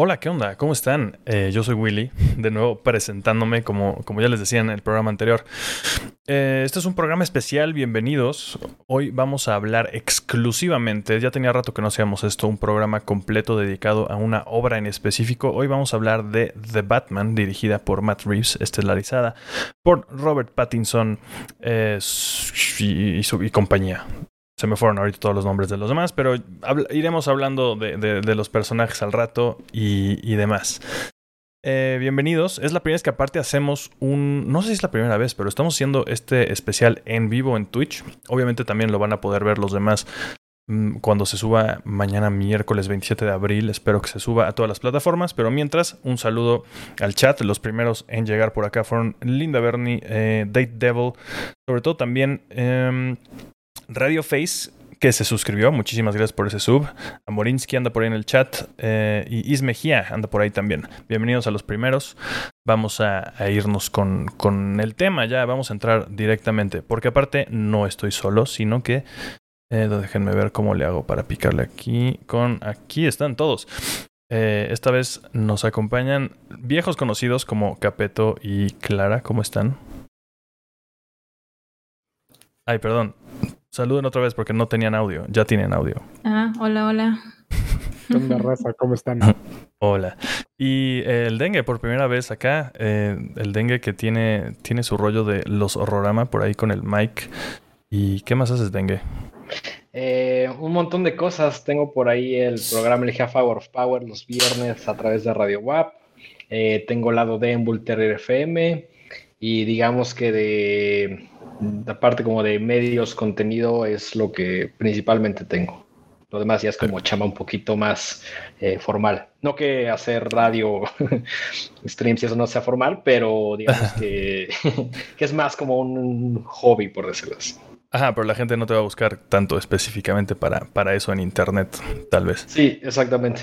Hola, ¿qué onda? ¿Cómo están? Eh, yo soy Willy, de nuevo presentándome como, como ya les decía en el programa anterior. Eh, este es un programa especial, bienvenidos. Hoy vamos a hablar exclusivamente, ya tenía rato que no hacíamos esto, un programa completo dedicado a una obra en específico. Hoy vamos a hablar de The Batman, dirigida por Matt Reeves, estelarizada por Robert Pattinson eh, y, y compañía. Se me fueron ahorita todos los nombres de los demás, pero iremos hablando de, los personajes al rato y, demás. Eh, bienvenidos. Es la primera vez que aparte hacemos un... No sé si es la primera vez, pero estamos haciendo este especial en vivo en Twitch. Obviamente también lo van a poder ver los demás mm, cuando se suba mañana miércoles 27 de abril. Espero que se suba a todas las plataformas. Pero mientras, un saludo al chat. Los primeros en llegar por acá fueron Linda Bernie, eh, Date Devil, sobre todo también... Em, Radio Face, que se suscribió. Muchísimas gracias por ese sub. Amorinsky anda por ahí en el chat. Eh, y Ismejía anda por ahí también. Bienvenidos a los primeros. Vamos a, irnos con, con, el tema ya. Vamos a entrar directamente. Porque aparte no estoy solo, sino que... Eh, déjenme ver cómo le hago para picarle aquí. Con aquí están todos. Eh, esta vez nos acompañan viejos conocidos como Capeto y Clara. ¿Cómo están? Ay, perdón. Saluden otra vez porque no tenían audio. Ya tienen audio. Ah, hola, hola. ¿Qué raza? ¿Cómo están? hola. Y el dengue, por primera vez acá. Eh, el dengue que tiene, tiene su rollo de los horrorama por ahí con el mic. ¿Y qué más haces, dengue? Eh, un montón de cosas. Tengo por ahí el programa El Half Hour of Power los viernes a través de Radio WAP. Eh, tengo lado de Embulter FM. Y digamos que de la parte como de medios, contenido es lo que principalmente tengo. Lo demás ya es como chama un poquito más eh, formal. No que hacer radio, streams y eso no sea formal, pero digamos que, que, es más como un hobby, por decirlo así. Ajá, pero la gente no te va a buscar tanto específicamente para, para eso en internet, tal vez. Sí, exactamente.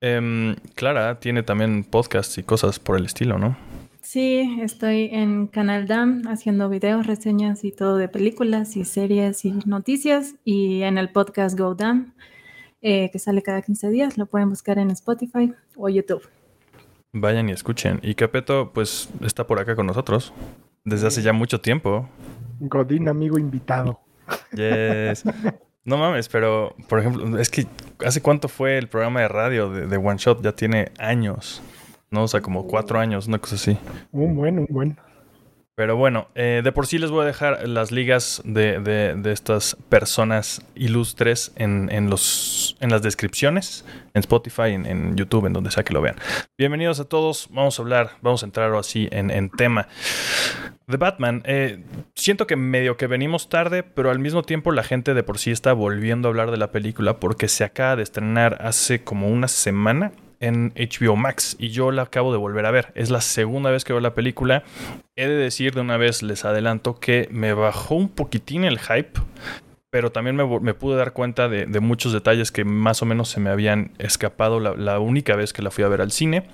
Em, Clara tiene también podcasts y cosas por el estilo, ¿no? Sí, estoy en Canal DAM haciendo videos, reseñas y todo de películas y series y noticias y en el podcast Go DAM, eh, que sale cada 15 días, lo pueden buscar en Spotify o YouTube. Vayan y escuchen. Y Capeto, pues, está por acá con nosotros desde hace ya mucho tiempo. Godín, amigo invitado. Yes. No mames, pero, por ejemplo, es que ¿hace cuánto fue el programa de radio de, de One Shot? Ya tiene años. ¿No? O sea, como cuatro años, una cosa así. Un buen, un buen. Pero bueno, eh, de por sí les voy a dejar las ligas de, de, estas personas ilustres en, en, los, en las descripciones, en Spotify, en, YouTube, en donde sea que lo vean. Bienvenidos a todos, vamos a hablar, vamos a entrar así en, en tema. The Batman, eh, siento que medio que venimos tarde, pero al mismo tiempo la gente de por sí está volviendo a hablar de la película porque se acaba de estrenar hace como una semana en HBO Max y yo la acabo de volver a ver. Es la segunda vez que veo la película. He de decir de una vez, les adelanto, que me bajó un poquitín el hype, pero también me, pude dar cuenta de, muchos detalles que más o menos se me habían escapado la, única vez que la fui a ver al cine.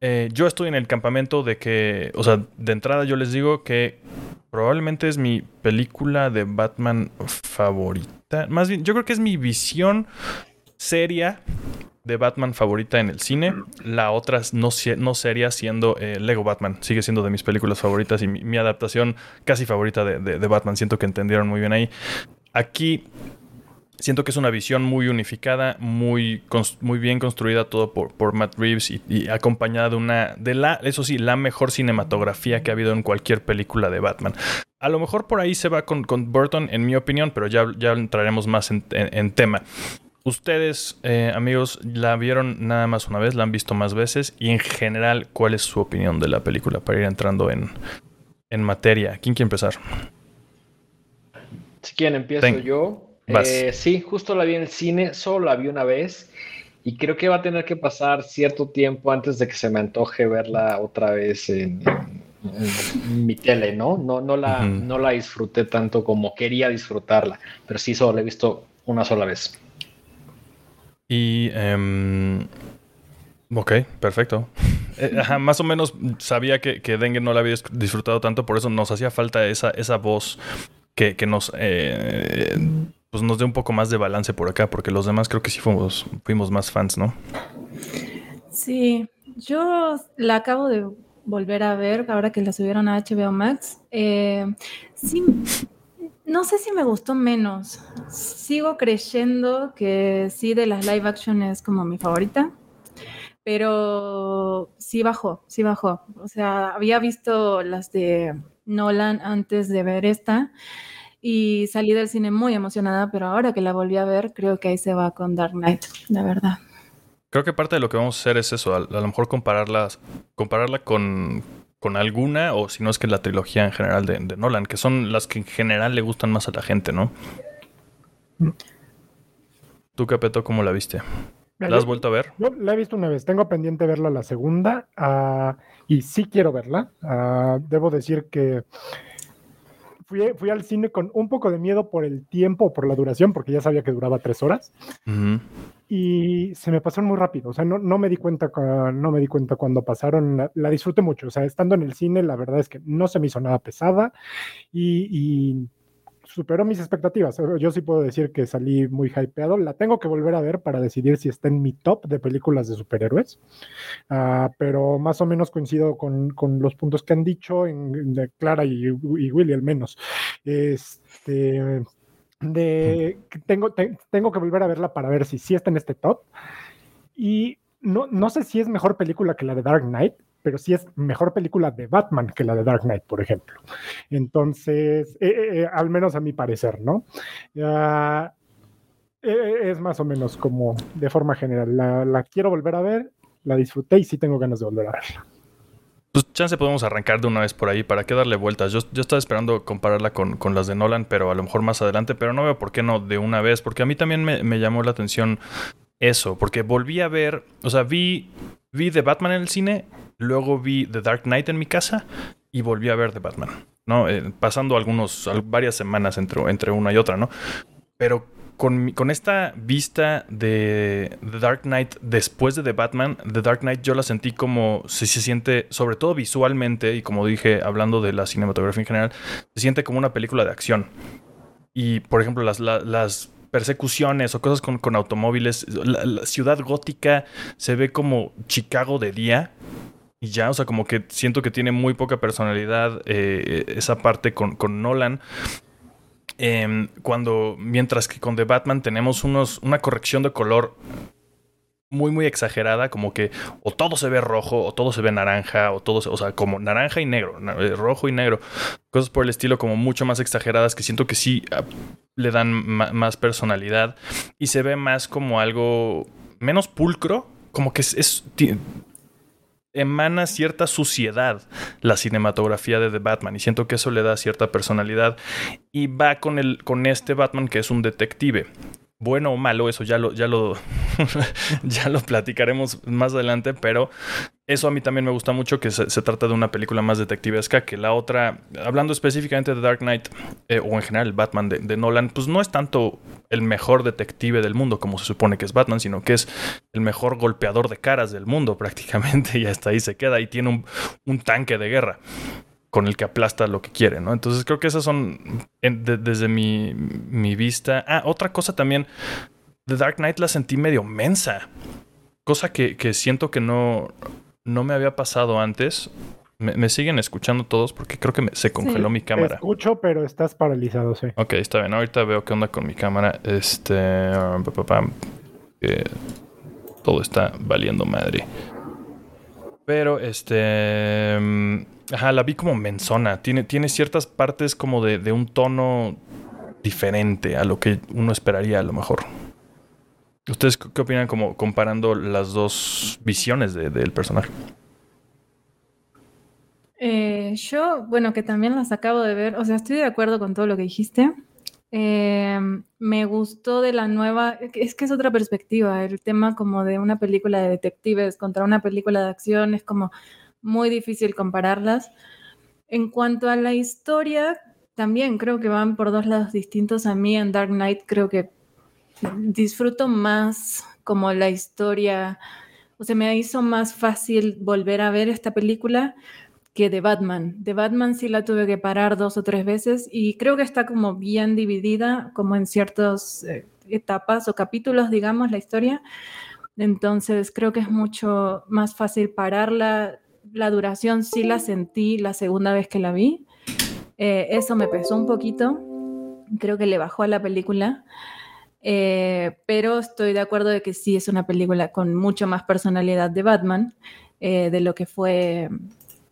Eh, yo estoy en el campamento de que, o sea, de entrada yo les digo que probablemente es mi película de Batman favorita. Más bien, yo creo que es mi visión seria de Batman favorita en el cine. La otra no, no sería siendo eh, Lego Batman. Sigue siendo de mis películas favoritas y mi, adaptación casi favorita de, Batman. Siento que entendieron muy bien ahí. Aquí siento que es una visión muy unificada, muy, muy bien construida todo por, por Matt Reeves y, acompañada de una, de la, eso sí, la mejor cinematografía que ha habido en cualquier película de Batman. A lo mejor por ahí se va con, con Burton, en mi opinión, pero ya, ya entraremos más en tema. Ustedes, eh, amigos, la vieron nada más una vez, la han visto más veces y en general, ¿cuál es su opinión de la película para ir entrando en, en materia? ¿Quién quiere empezar? Si quieren, empiezo yo. Eh, sí, justo la vi en el cine, solo la vi una vez y creo que va a tener que pasar cierto tiempo antes de que se me antoje verla otra vez en, mi tele, ¿no? No, no, la, no la disfruté tanto como quería disfrutarla, pero sí solo la he visto una sola vez. Y. Em, ok, perfecto. Eh, más o menos sabía que, que, Dengue no la había disfrutado tanto, por eso nos hacía falta esa, esa voz que, nos. Eh, pues nos dé un poco más de balance por acá, porque los demás creo que sí fuimos, fuimos más fans, ¿no? Sí, yo la acabo de volver a ver ahora que la subieron a HBO Max. Eh, sí, no sé si me gustó menos. Sigo creyendo que sí de las live action es como mi favorita. Pero sí bajó, sí bajó. O sea, había visto las de Nolan antes de ver esta y salí del cine muy emocionada, pero ahora que la volví a ver, creo que ahí se va con Dark Knight, la verdad. Creo que parte de lo que vamos a hacer es eso, a, lo mejor compararlas, compararla con, con alguna, o si no es que la trilogía en general de, Nolan, que son las que en general le gustan más a la gente, ¿no? ¿Tú, Capeto, cómo la viste? ¿La has vuelto a ver? Yo la he visto una vez. Tengo pendiente verla la segunda uh, y sí quiero verla. Uh, debo decir que fui, fui, al cine con un poco de miedo por el tiempo, por la duración, porque ya sabía que duraba tres horas. Y se me pasaron muy rápido. O sea, no, no, me di cuenta, no me di cuenta cuando pasaron. La, disfruté mucho. O sea, estando en el cine, la verdad es que no se me hizo nada pesada y, superó mis expectativas. Yo sí puedo decir que salí muy hypeado. La tengo que volver a ver para decidir si está en mi top de películas de superhéroes. Uh, pero más o menos coincido con, con, los puntos que han dicho en, Clara y, y Willy al menos. Este, de, tengo, te, tengo que volver a verla para ver si sí está en este top. Y no, no sé si es mejor película que la de Dark Knight, pero sí es mejor película de Batman que la de Dark Knight, por ejemplo. Entonces, eh, eh, eh al menos a mi parecer, ¿no? Uh, es más o menos como de forma general. La, la, quiero volver a ver, la disfruté y sí tengo ganas de volver a verla. Pues chance podemos arrancar de una vez por ahí, ¿para qué darle vueltas? Yo, yo estaba esperando compararla con, con, las de Nolan, pero a lo mejor más adelante, pero no veo por qué no de una vez, porque a mí también me, me llamó la atención eso, porque volví a ver, o sea, vi, vi The Batman en el cine Luego vi The Dark Knight en mi casa y volví a ver The Batman, ¿no? Eh, pasando algunos, varias semanas entre, entre una y otra, ¿no? Pero con, esta vista de The Dark Knight después de The Batman, The Dark Knight yo la sentí como se, se siente, sobre todo visualmente, y como dije, hablando de la cinematografía en general, se siente como una película de acción. Y, por ejemplo, las, persecuciones o cosas con, automóviles, la, ciudad gótica se ve como Chicago de día y ya, o sea, como que siento que tiene muy poca personalidad eh, esa parte con Nolan. Eh, cuando, mientras que con The Batman tenemos unos, una corrección de color muy, muy exagerada, como que o todo se ve rojo, o todo se ve naranja, o todo, o sea, como naranja y negro, eh, rojo y negro, cosas por el estilo como mucho más exageradas que siento que sí ah, le dan más personalidad y se ve más como algo menos pulcro, como que es emana cierta suciedad la cinematografía de The Batman y siento que eso le da cierta personalidad y va con el con este Batman que es un detective. Bueno o malo, eso ya lo, ya lo, ya lo platicaremos más adelante, pero eso a mí también me gusta mucho que se, trata de una película más detectivesca que la otra, hablando específicamente de Dark Knight eh, o en general el Batman de, Nolan, pues no es tanto el mejor detective del mundo como se supone que es Batman, sino que es el mejor golpeador de caras del mundo prácticamente y hasta ahí se queda y tiene un, tanque de guerra con el que aplasta lo que quiere, ¿no? Entonces creo que esas son, desde mi, mi, vista. Ah, otra cosa también, The Dark Knight la sentí medio mensa, cosa que siento que no, no me había pasado antes. Me, siguen escuchando todos porque creo que se congeló mi cámara. Te escucho, pero estás paralizado, sí. Ok, está bien. Ahorita veo qué onda con mi cámara. Este... Eh, todo está valiendo madre. Pero, este... Ajá, la vi como menzona. Tiene, tiene ciertas partes como de, de un tono diferente a lo que uno esperaría a lo mejor. ¿Ustedes qué opinan como comparando las dos visiones de, del personaje? Eh, yo, bueno, que también las acabo de ver, o sea, estoy de acuerdo con todo lo que dijiste. Eh, me gustó de la nueva, es que es otra perspectiva, el tema como de una película de detectives contra una película de acción, es como, muy difícil compararlas. En cuanto a la historia, también creo que van por dos lados distintos. A mí en Dark Knight creo que disfruto más como la historia, o sea, me hizo más fácil volver a ver esta película que de Batman. De Batman sí la tuve que parar dos o tres veces y creo que está como bien dividida, como en ciertas eh, etapas o capítulos, digamos, la historia Entonces creo que es mucho más fácil pararla. La duración sí la sentí la segunda vez que la vi. Eh, eso me pesó un poquito. Creo que le bajó a la película. Eh, pero estoy de acuerdo de que sí es una película con mucho más personalidad de Batman eh, de lo que fue,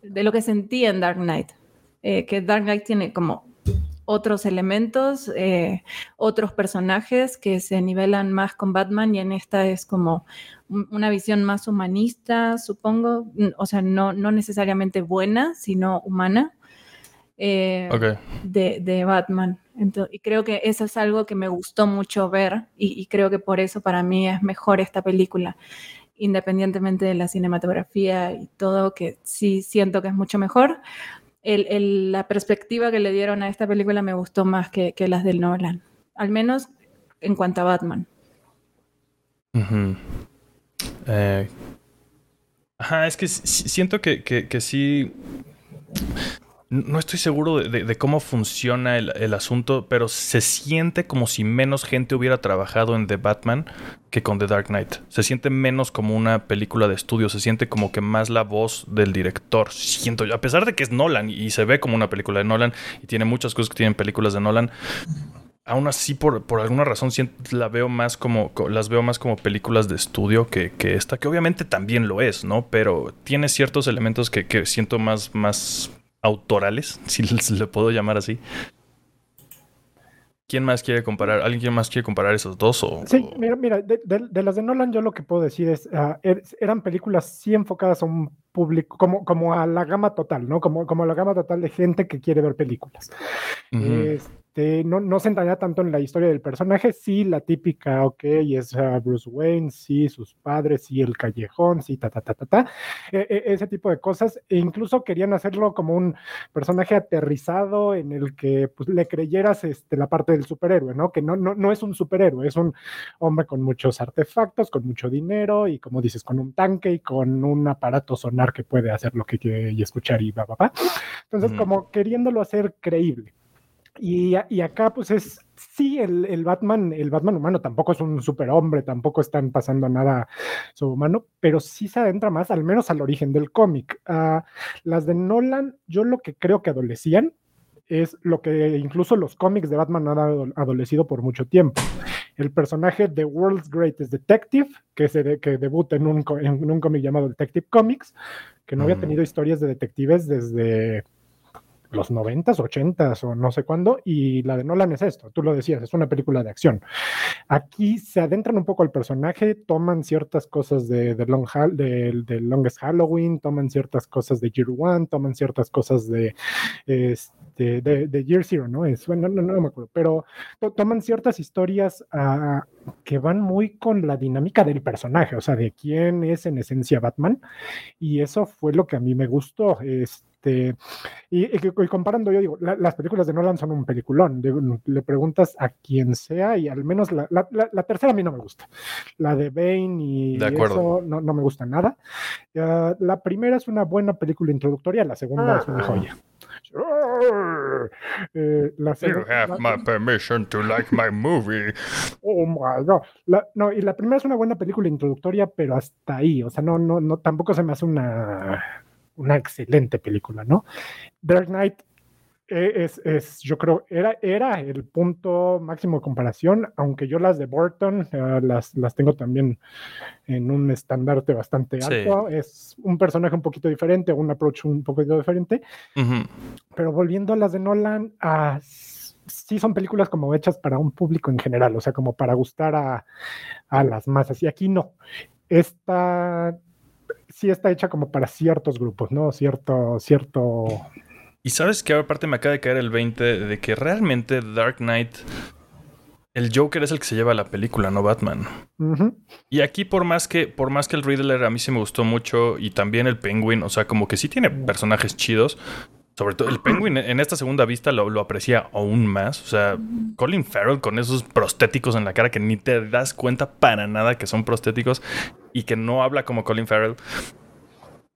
de lo que sentí en Dark Knight. que Dark Knight tiene como otros elementos, eh, otros personajes que se nivelan más con Batman y en esta es como una visión más humanista, supongo, o sea, no, no necesariamente buena, sino humana eh, de, Batman. y creo que eso es algo que me gustó mucho ver y, y creo que por eso para mí es mejor esta película independientemente de la cinematografía y todo, que sí siento que es mucho mejor, la perspectiva que le dieron a esta película me gustó más que, las del Nolan, al menos en cuanto a Batman. Eh, ajá, es que siento que, que sí no estoy seguro de, cómo funciona el, asunto, pero se siente como si menos gente hubiera trabajado en The Batman que con The Dark Knight. Se siente menos como una película de estudio, se siente como que más la voz del director. Siento yo, a pesar de que es Nolan y, se ve como una película de Nolan y tiene muchas cosas que tienen películas de Nolan. Aún así, por, alguna razón, la veo más como, las veo más como películas de estudio que, esta, que obviamente también lo es, ¿no? Pero tiene ciertos elementos que, que siento más, más autorales, si le puedo llamar así. ¿Quién más quiere comparar? ¿Alguien más quiere comparar esos dos? O, sí, mira, mira de, las de Nolan yo lo que puedo decir es, ah, er, eran películas sí enfocadas a un público, como, como a la gama total, ¿no? Como, como a la gama total de gente que quiere ver películas. Este, no, no se entraña tanto en la historia del personaje, sí, la típica, ok, es Bruce Wayne, sí, sus padres, sí, el callejón, sí, ta, ta, ta, ta, ta, e, e, ese tipo de cosas, e incluso querían hacerlo como un personaje aterrizado en el que pues, le creyeras este, la parte del superhéroe, ¿no? Que no, no, no es un superhéroe, es un hombre con muchos artefactos, con mucho dinero y como dices, con un tanque y con un aparato sonar que puede hacer lo que quiere y escuchar y va, va, va. Entonces, como queriéndolo hacer creíble. Y, acá, pues es, sí, el, Batman, el Batman humano tampoco es un superhombre, tampoco están pasando nada subhumano, pero sí se adentra más, al menos al origen del cómic. Ah, las de Nolan, yo lo que creo que adolecían es lo que incluso los cómics de Batman han adolecido por mucho tiempo. El personaje de World's Greatest Detective, que, se que debuta en un, en un cómic llamado Detective Comics, que no había tenido historias de detectives desde los noventas, ochentas o no sé cuándo, y la de Nolan es esto, tú lo decías, es una película de acción. Aquí se adentran un poco al personaje, toman ciertas cosas de, de, Long de, Longest Halloween, toman ciertas cosas de Year One, toman ciertas cosas de, este, de, Year Zero, ¿no? Es, bueno, no, no, me acuerdo, pero toman ciertas historias ah, que van muy con la dinámica del personaje, o sea, de quién es en esencia Batman, y eso fue lo que a mí me gustó. Este, este, y, comparando, yo digo, las películas de Nolan son un peliculón. le preguntas a quien sea y al menos la, tercera a mí no me gusta. La de Bane y eso no, me gusta nada. la primera es una buena película introductoria, la segunda es una joya. Eh, you have my permission to like my movie. Oh my god. no, y la primera es una buena película introductoria, pero hasta ahí. O sea, no, no, no, tampoco se me hace una una excelente película, ¿no? Dark Knight eh, es, yo creo, era, era el punto máximo de comparación, aunque yo las de Burton eh, las, las tengo también en un estandarte bastante alto. Es un personaje un poquito diferente, un approach un poquito diferente. Pero volviendo a las de Nolan, uh, sí son películas como hechas para un público en general, o sea, como para gustar a, a las masas. Y aquí no. Esta sí está hecha como para ciertos grupos, ¿no? Cierto, cierto. Y sabes que aparte me acaba de caer el 20 de que realmente Dark Knight, el Joker es el que se lleva la película, no Batman. Y aquí por más que, por más que el Riddler a mí sí me gustó mucho y también el Penguin, o sea, como que sí tiene personajes chidos. Sobre todo el Penguin en esta segunda vista lo, lo, aprecia aún más. O sea, Colin Farrell con esos prostéticos en la cara que ni te das cuenta para nada que son prostéticos y que no habla como Colin Farrell.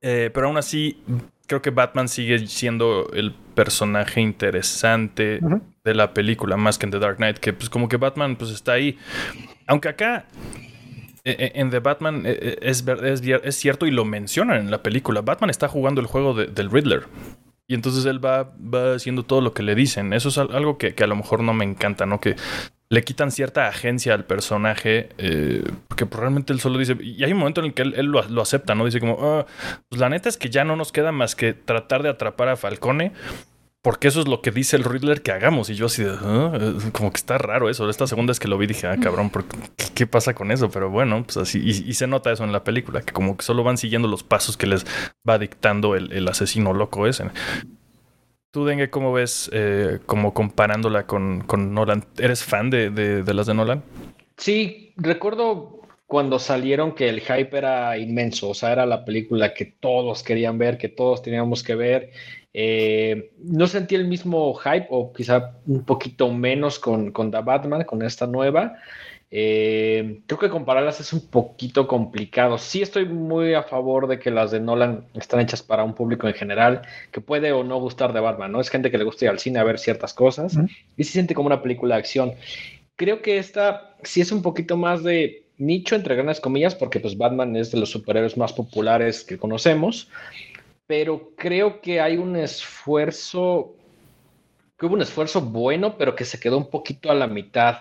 Eh, pero aún así, creo que Batman sigue siendo el personaje interesante de la película, más que en The Dark Knight, que pues como que Batman pues está ahí. Aunque acá eh, en The Batman eh, es, es, es, cierto y lo mencionan en la película. Batman está jugando el juego del Riddler. Y entonces él va, va haciendo todo lo que le dicen. Eso es algo que, que, a lo mejor no me encanta, ¿no? Que le quitan cierta agencia al personaje, eh, porque realmente él solo dice, y hay un momento en el que él, lo, acepta, ¿no? Dice como, ah, pues la neta es que ya no nos queda más que tratar de atrapar a Falcone porque eso es lo que dice el Riddler que hagamos. Y yo así de, ah", como que está raro eso. Esta segunda es que lo vi dije, ah, cabrón, ¿qué, pasa con eso? Pero bueno, pues así, y, se nota eso en la película, que como que solo van siguiendo los pasos que les va dictando el, asesino loco ese. Tú, Dengue, ¿cómo ves eh, como comparándola con, con, Nolan? ¿Eres fan de, de las de Nolan? Sí, recuerdo cuando salieron que el hype era inmenso, o sea, era la película que todos querían ver, que todos teníamos que ver. Eh, no sentí el mismo hype, o quizá un poquito menos con, con The Batman, con esta nueva. Eh, creo que compararlas es un poquito complicado. Sí estoy muy a favor de que las de Nolan están hechas para un público en general que puede o no gustar de Batman, ¿no? Es gente que le gusta ir al cine a ver ciertas cosas y se siente como una película de acción. Creo que esta sí es un poquito más de nicho, entre grandes comillas, porque pues Batman es de los superhéroes más populares que conocemos, pero creo que hay un esfuerzo, que hubo un esfuerzo bueno, pero que se quedó un poquito a la mitad.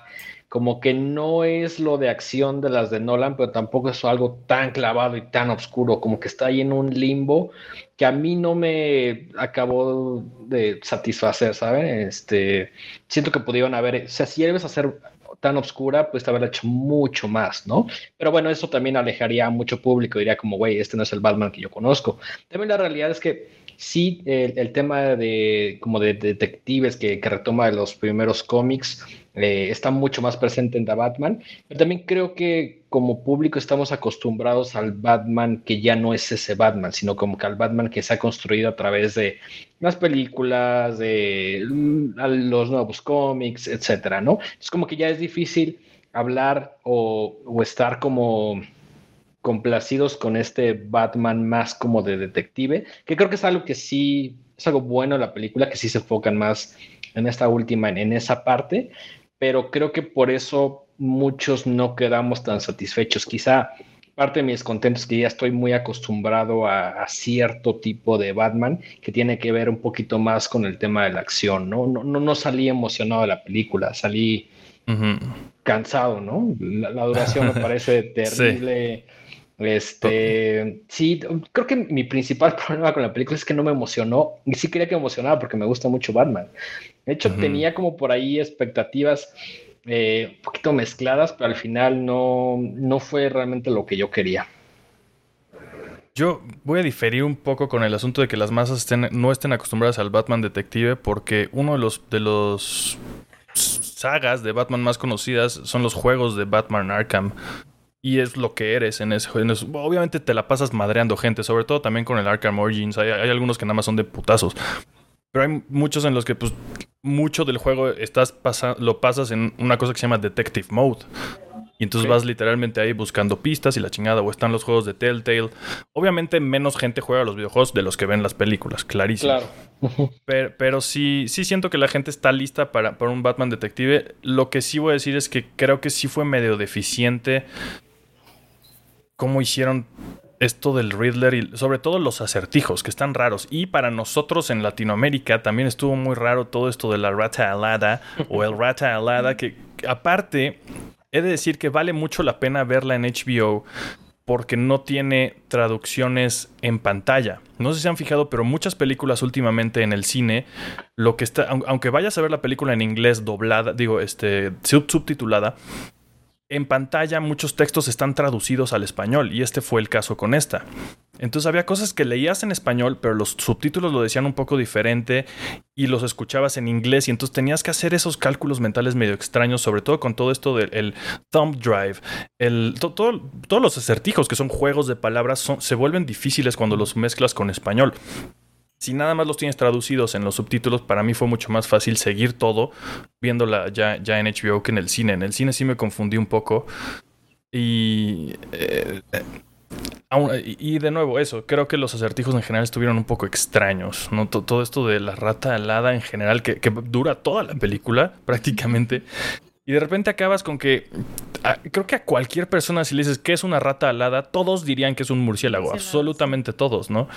Como que no es lo de acción de las de Nolan, pero tampoco es algo tan clavado y tan oscuro, como que está ahí en un limbo que a mí no me acabó de satisfacer, ¿saben? Este, siento que pudieron haber, o sea, si debes hacer tan oscura, pues haberla hecho mucho más, ¿no? Pero bueno, eso también alejaría a mucho público, diría como, güey, este no es el Batman que yo conozco. También la realidad es que sí, el, tema de como de, detectives que, que, retoma de los primeros cómics eh, está mucho más presente en The Batman, pero también creo que como público estamos acostumbrados al Batman que ya no es ese Batman, sino como que al Batman que se ha construido a través de las películas, de mm, los nuevos cómics, etcétera, ¿no? Es como que ya es difícil hablar o, estar como complacidos con este Batman más como de detective, que creo que es algo que sí, es algo bueno en la película, que sí se enfocan más en esta última, en, esa parte, pero creo que por eso muchos no quedamos tan satisfechos. Quizá parte de mi descontento es que ya estoy muy acostumbrado a, cierto tipo de Batman que tiene que ver un poquito más con el tema de la acción, ¿no? No, no, no salí emocionado de la película, salí cansado, ¿no? La, duración me parece terrible. Este, sí, creo que mi principal problema con la película es que no me emocionó, y sí quería que me emocionara porque me gusta mucho Batman. De hecho, tenía como por ahí expectativas eh, un poquito mezcladas, pero al final no, no fue realmente lo que yo quería. Yo voy a diferir un poco con el asunto de que las masas estén, no estén acostumbradas al Batman detective, porque uno de los, de los sagas de Batman más conocidas son los juegos de Batman Arkham y es lo que eres en ese juego. Obviamente te la pasas madreando gente, sobre todo también con el Arkham Origins. Hay, algunos que nada más son de putazos. Pero hay muchos en los que pues mucho del juego estás lo pasas en una cosa que se llama Detective Mode. Y entonces vas literalmente ahí buscando pistas y la chingada. O están los juegos de Telltale. Obviamente menos gente juega los videojuegos de los que ven las películas, clarísimo. Claro. pero, pero, sí, sí siento que la gente está lista para, para un Batman detective. Lo que sí voy a decir es que creo que sí fue medio deficiente cómo hicieron esto del Riddler y sobre todo los acertijos que están raros. Y para nosotros en Latinoamérica también estuvo muy raro todo esto de la rata alada o el rata alada que aparte he de decir que vale mucho la pena verla en HBO porque no tiene traducciones en pantalla. No sé si se han fijado, pero muchas películas últimamente en el cine, lo que está, aunque vayas a ver la película en inglés doblada, digo, este, subtitulada, en pantalla muchos textos están traducidos al español y este fue el caso con esta. Entonces había cosas que leías en español, pero los subtítulos lo decían un poco diferente y los escuchabas en inglés y entonces tenías que hacer esos cálculos mentales medio extraños, sobre todo con todo esto del thumb drive, el, todos los acertijos que son juegos de palabras se vuelven difíciles cuando los mezclas con español si nada más los tienes traducidos en los subtítulos, para mí fue mucho más fácil seguir todo viéndola ya, ya en HBO que en el cine. En el cine sí me confundí un poco. Y, eh, y de nuevo, eso, creo que los acertijos en general estuvieron un poco extraños. ¿no? Todo esto de la rata alada en general, que, que dura toda la película prácticamente. Y de repente acabas con que creo que a cualquier persona si le dices que es una rata alada, todos dirían que es un murciélago, absolutamente todos, ¿no?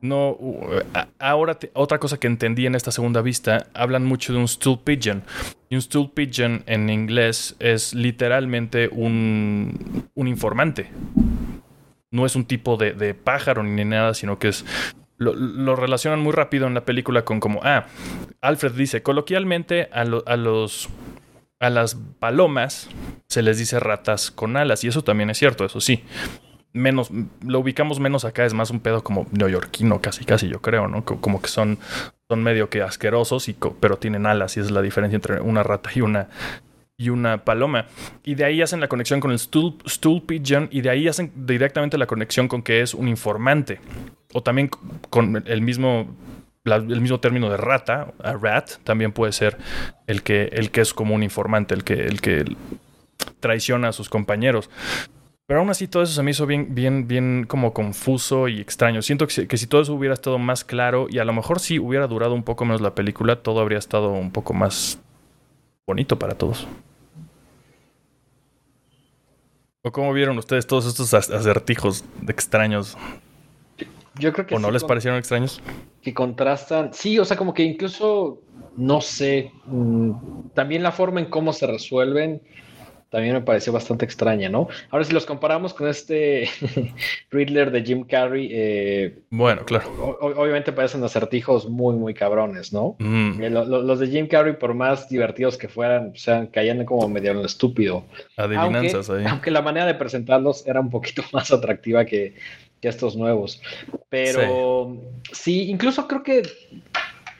No, ahora otra cosa que entendí en esta segunda vista, hablan mucho de un stool pigeon. Y un stool pigeon en inglés es literalmente un, un informante. No es un tipo de, de pájaro ni nada, sino que es lo, relacionan muy rápido en la película con como, ah, Alfred dice, coloquialmente a, a los a las palomas se les dice ratas con alas, y eso también es cierto, eso sí. Menos, lo ubicamos menos acá, es más un pedo como neoyorquino, casi, casi, yo creo, ¿no? Como que son, son medio que asquerosos, y pero tienen alas, y es la diferencia entre una rata y una, y una paloma. Y de ahí hacen la conexión con el stool, stool pigeon, y de ahí hacen directamente la conexión con que es un informante. O también con el mismo el mismo término de rata, a rat, también puede ser el que, el que es como un informante, el que, el que traiciona a sus compañeros. Pero aún así todo eso se me hizo bien, bien, bien como confuso y extraño. Siento que si, todo eso hubiera estado más claro y a lo mejor si hubiera durado un poco menos la película, todo habría estado un poco más bonito para todos. ¿O cómo vieron ustedes todos estos acertijos extraños? Yo creo que ¿O no les parecieron extraños? Que contrastan. Sí, o sea, como que incluso, no sé, mm, también la forma en cómo se resuelven también me pareció bastante extraña, ¿no? Ahora, si los comparamos con este Riddler de Jim Carrey, eh, bueno, claro. obviamente parecen acertijos muy, muy cabrones, ¿no? Mm. Eh, los de Jim Carrey, por más divertidos que fueran, o sea, caían como medio en lo estúpido. Adivinanzas aunque, ahí. Aunque la manera de presentarlos era un poquito más atractiva que, que estos nuevos. Pero sí. incluso creo que,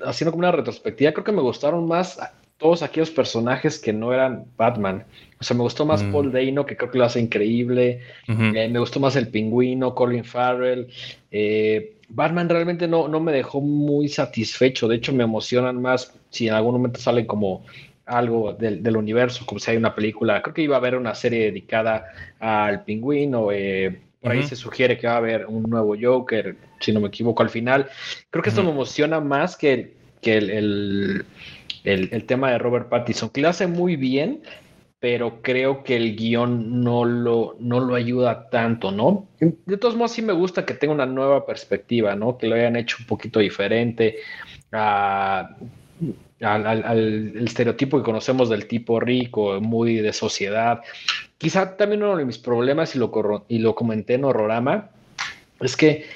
haciendo como una retrospectiva, creo que me gustaron más todos aquellos personajes que no eran Batman. O sea, me gustó más mm. Paul Dano, que creo que lo hace increíble. Eh, me gustó más el pingüino, Colin Farrell. Eh, Batman realmente no, no me dejó muy satisfecho. De hecho, me emocionan más si en algún momento sale como algo del, del, universo, como si hay una película. Creo que iba a haber una serie dedicada al pingüino. Eh, por ahí se sugiere que va a haber un nuevo Joker, si no me equivoco, al final. Creo que esto me emociona más que, que el, el, tema de Robert Pattinson, que lo hace muy bien, pero creo que el guion no lo, no lo ayuda tanto, ¿no? De todos modos, sí me gusta que tenga una nueva perspectiva, ¿no? Que lo hayan hecho un poquito diferente al, estereotipo que conocemos del tipo rico, muy de sociedad. Quizá también uno de mis problemas, y lo, y lo comenté en Horrorama, es que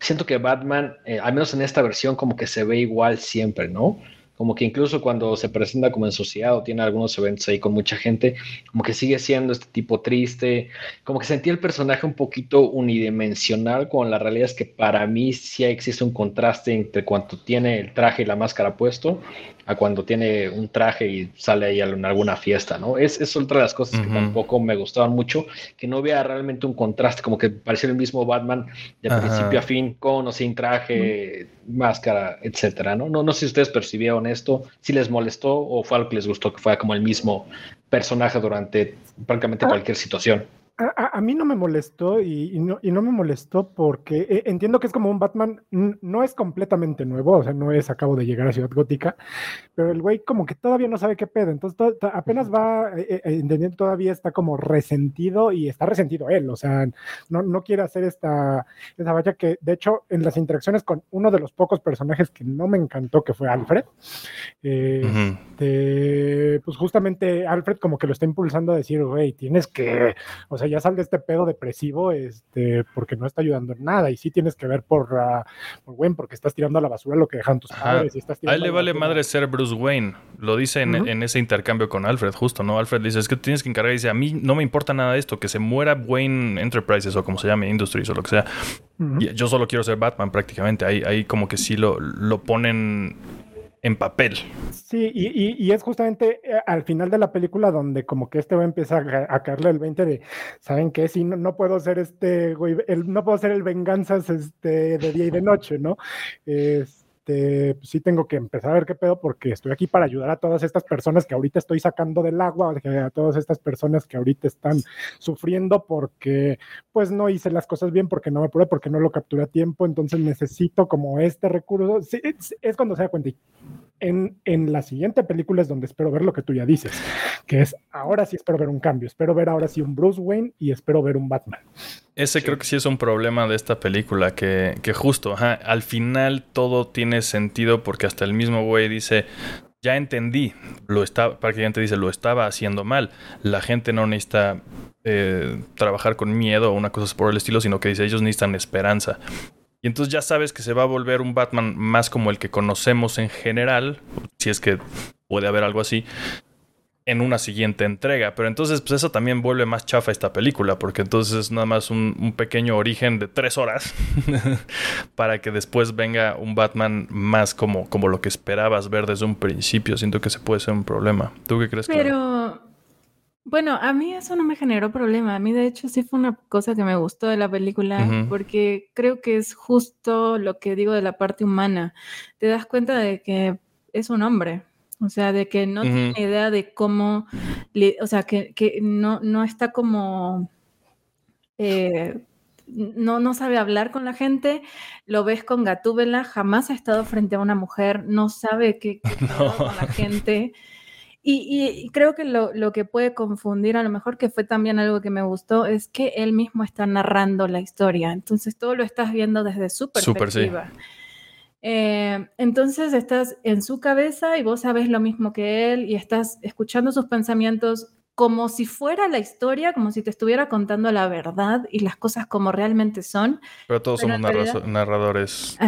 siento que Batman, eh, al menos en esta versión, como que se ve igual siempre, ¿no? Como que incluso cuando se presenta como en sociedad o tiene algunos eventos ahí con mucha gente, como que sigue siendo este tipo triste, como que sentí el personaje un poquito unidimensional, con la realidad es que para mí sí existe un contraste entre cuando tiene el traje y la máscara puesto a cuando tiene un traje y sale ahí en alguna fiesta, ¿no? Es, es otra de las cosas que tampoco me gustaban mucho, que no vea realmente un contraste, como que pareciera el mismo Batman de principio a fin, con o sin traje, máscara, etcétera, ¿no? ¿no? No sé si ustedes percibieron esto, si les molestó o fue algo que les gustó, que fuera como el mismo personaje durante prácticamente ah. cualquier situación. A, mí no me molestó y, no, y, no, me molestó porque eh, entiendo que es como un Batman, no es completamente nuevo, o sea, no es acabo de llegar a Ciudad Gótica, pero el güey como que todavía no sabe qué pedo, entonces apenas va eh, eh, entendiendo, todavía está como resentido y está resentido él, o sea, no, no quiere hacer esta, valla que de hecho en las interacciones con uno de los pocos personajes que no me encantó, que fue Alfred, este, pues justamente Alfred como que lo está impulsando a decir, güey, tienes que, o sea, ya sal de este pedo depresivo, este, porque no está ayudando en nada. Y sí tienes que ver por, uh, Wayne, porque estás tirando a la basura lo que dejan tus padres. Y estás a él le vale madre ser Bruce Wayne. Lo dice en, ese intercambio con Alfred, justo, ¿no? Alfred dice, es que tienes que encargar. Y dice, a mí no me importa nada de esto, que se muera Wayne Enterprises o como se llame, Industries o lo que sea. yo solo quiero ser Batman prácticamente. Ahí, ahí como que sí lo, lo ponen en papel. Sí, y, es justamente eh, al final de la película donde como que este güey empieza a, caerle el 20 de, ¿saben qué? Si no, puedo ser este, güey, el, no puedo ser el venganzas este, de día y de noche, ¿no? Este, sí tengo que empezar a ver qué pedo porque estoy aquí para ayudar a todas estas personas que ahorita estoy sacando del agua, a todas estas personas que ahorita están sufriendo porque pues no hice las cosas bien, porque no me apuré, porque no lo capturé a tiempo, entonces necesito como este recurso. Es, cuando se da cuenta en, en, la siguiente película es donde espero ver lo que tú ya dices, que es ahora sí espero ver un cambio, espero ver ahora sí un Bruce Wayne y espero ver un Batman. Ese creo que sí es un problema de esta película, que, que justo, al final todo tiene sentido porque hasta el mismo güey dice, ya entendí, lo estaba, prácticamente dice, lo estaba haciendo mal. La gente no necesita eh, trabajar con miedo o una cosa por el estilo, sino que dice, ellos necesitan esperanza. Y entonces ya sabes que se va a volver un Batman más como el que conocemos en general, si es que puede haber algo así, en una siguiente entrega. Pero entonces, pues eso también vuelve más chafa esta película, porque entonces es nada más un, pequeño origen de tres horas para que después venga un Batman más como, como lo que esperabas ver desde un principio. Siento que se puede ser un problema. ¿Tú qué crees? Pero, bueno, a mí eso no me generó problema. A mí, de hecho, sí fue una cosa que me gustó de la película, porque creo que es justo lo que digo de la parte humana. Te das cuenta de que es un hombre o sea, de que no tiene idea de cómo, o sea, que, no, no está como, eh, no, no sabe hablar con la gente, lo ves con Gatúbela, jamás ha estado frente a una mujer, no sabe qué, qué con la gente. Y, creo que lo, lo, que puede confundir, a lo mejor que fue también algo que me gustó, es que él mismo está narrando la historia. Entonces todo lo estás viendo desde su perspectiva. Eh, entonces estás en su cabeza y vos sabes lo mismo que él y estás escuchando sus pensamientos como si fuera la historia, como si te estuviera contando la verdad y las cosas como realmente son. Pero todos somos narradores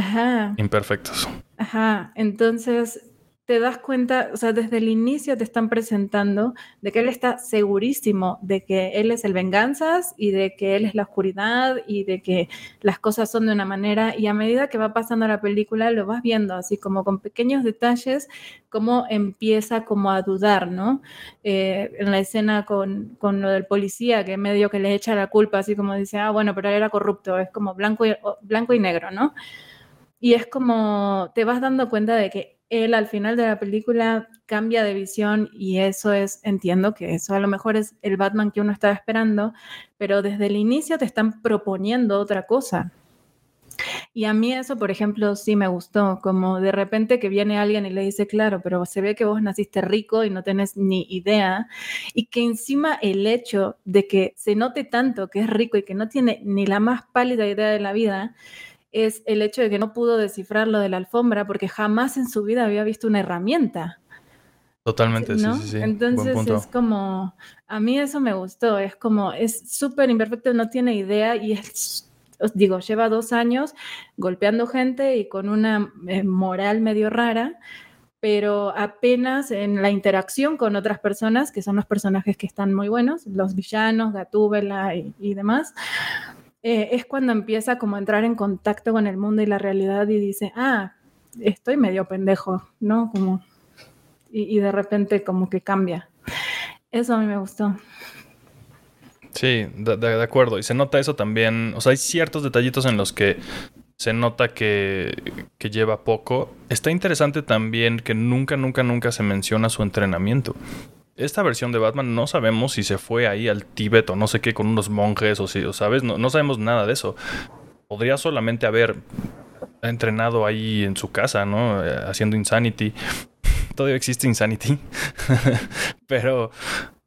imperfectos. Ajá, entonces te das cuenta, o sea, desde el inicio te están presentando de que él está segurísimo de que él es el venganzas y de que él es la oscuridad y de que las cosas son de una manera y a medida que va pasando la película lo vas viendo así como con pequeños detalles cómo empieza como a dudar, ¿no? Eh, en la escena con, con, lo del policía que medio que le echa la culpa así como dice, ah, bueno, pero él era corrupto, es como blanco blanco y negro, ¿no? Y es como te vas dando cuenta de que él al final de la película cambia de visión y eso es, entiendo que eso a lo mejor es el Batman que uno estaba esperando, pero desde el inicio te están proponiendo otra cosa. Y a mí eso, por ejemplo, sí me gustó, como de repente que viene alguien y le dice, claro, pero se ve que vos naciste rico y no tenés ni idea, y que encima el hecho de que se note tanto que es rico y que no tiene ni la más pálida idea de la vida, es el hecho de que no pudo descifrar lo de la alfombra porque jamás en su vida había visto una herramienta. Totalmente, sí, sí, sí. Entonces es como, a mí eso me gustó, es como, es súper imperfecto, no tiene idea y es, os digo, lleva dos años golpeando gente y con una eh, moral medio rara, pero apenas en la interacción con otras personas, que son los personajes que están muy buenos, los villanos, Gatúbela y, y demás, eh, es cuando empieza como a entrar en contacto con el mundo y la realidad y dice, ah, estoy medio pendejo, ¿no? Como, y, de repente como que cambia. Eso a mí me gustó. Sí, de, acuerdo. Y se nota eso también. O sea, hay ciertos detallitos en los que se nota que, que, lleva poco. Está interesante también que nunca, nunca, nunca se menciona su entrenamiento esta versión de Batman no sabemos si se fue ahí al Tíbet o no sé qué con unos monjes o si, ¿sabes? No, no sabemos nada de eso. Podría solamente haber entrenado ahí en su casa, ¿no? Eh, haciendo Insanity. Todavía existe Insanity. Pero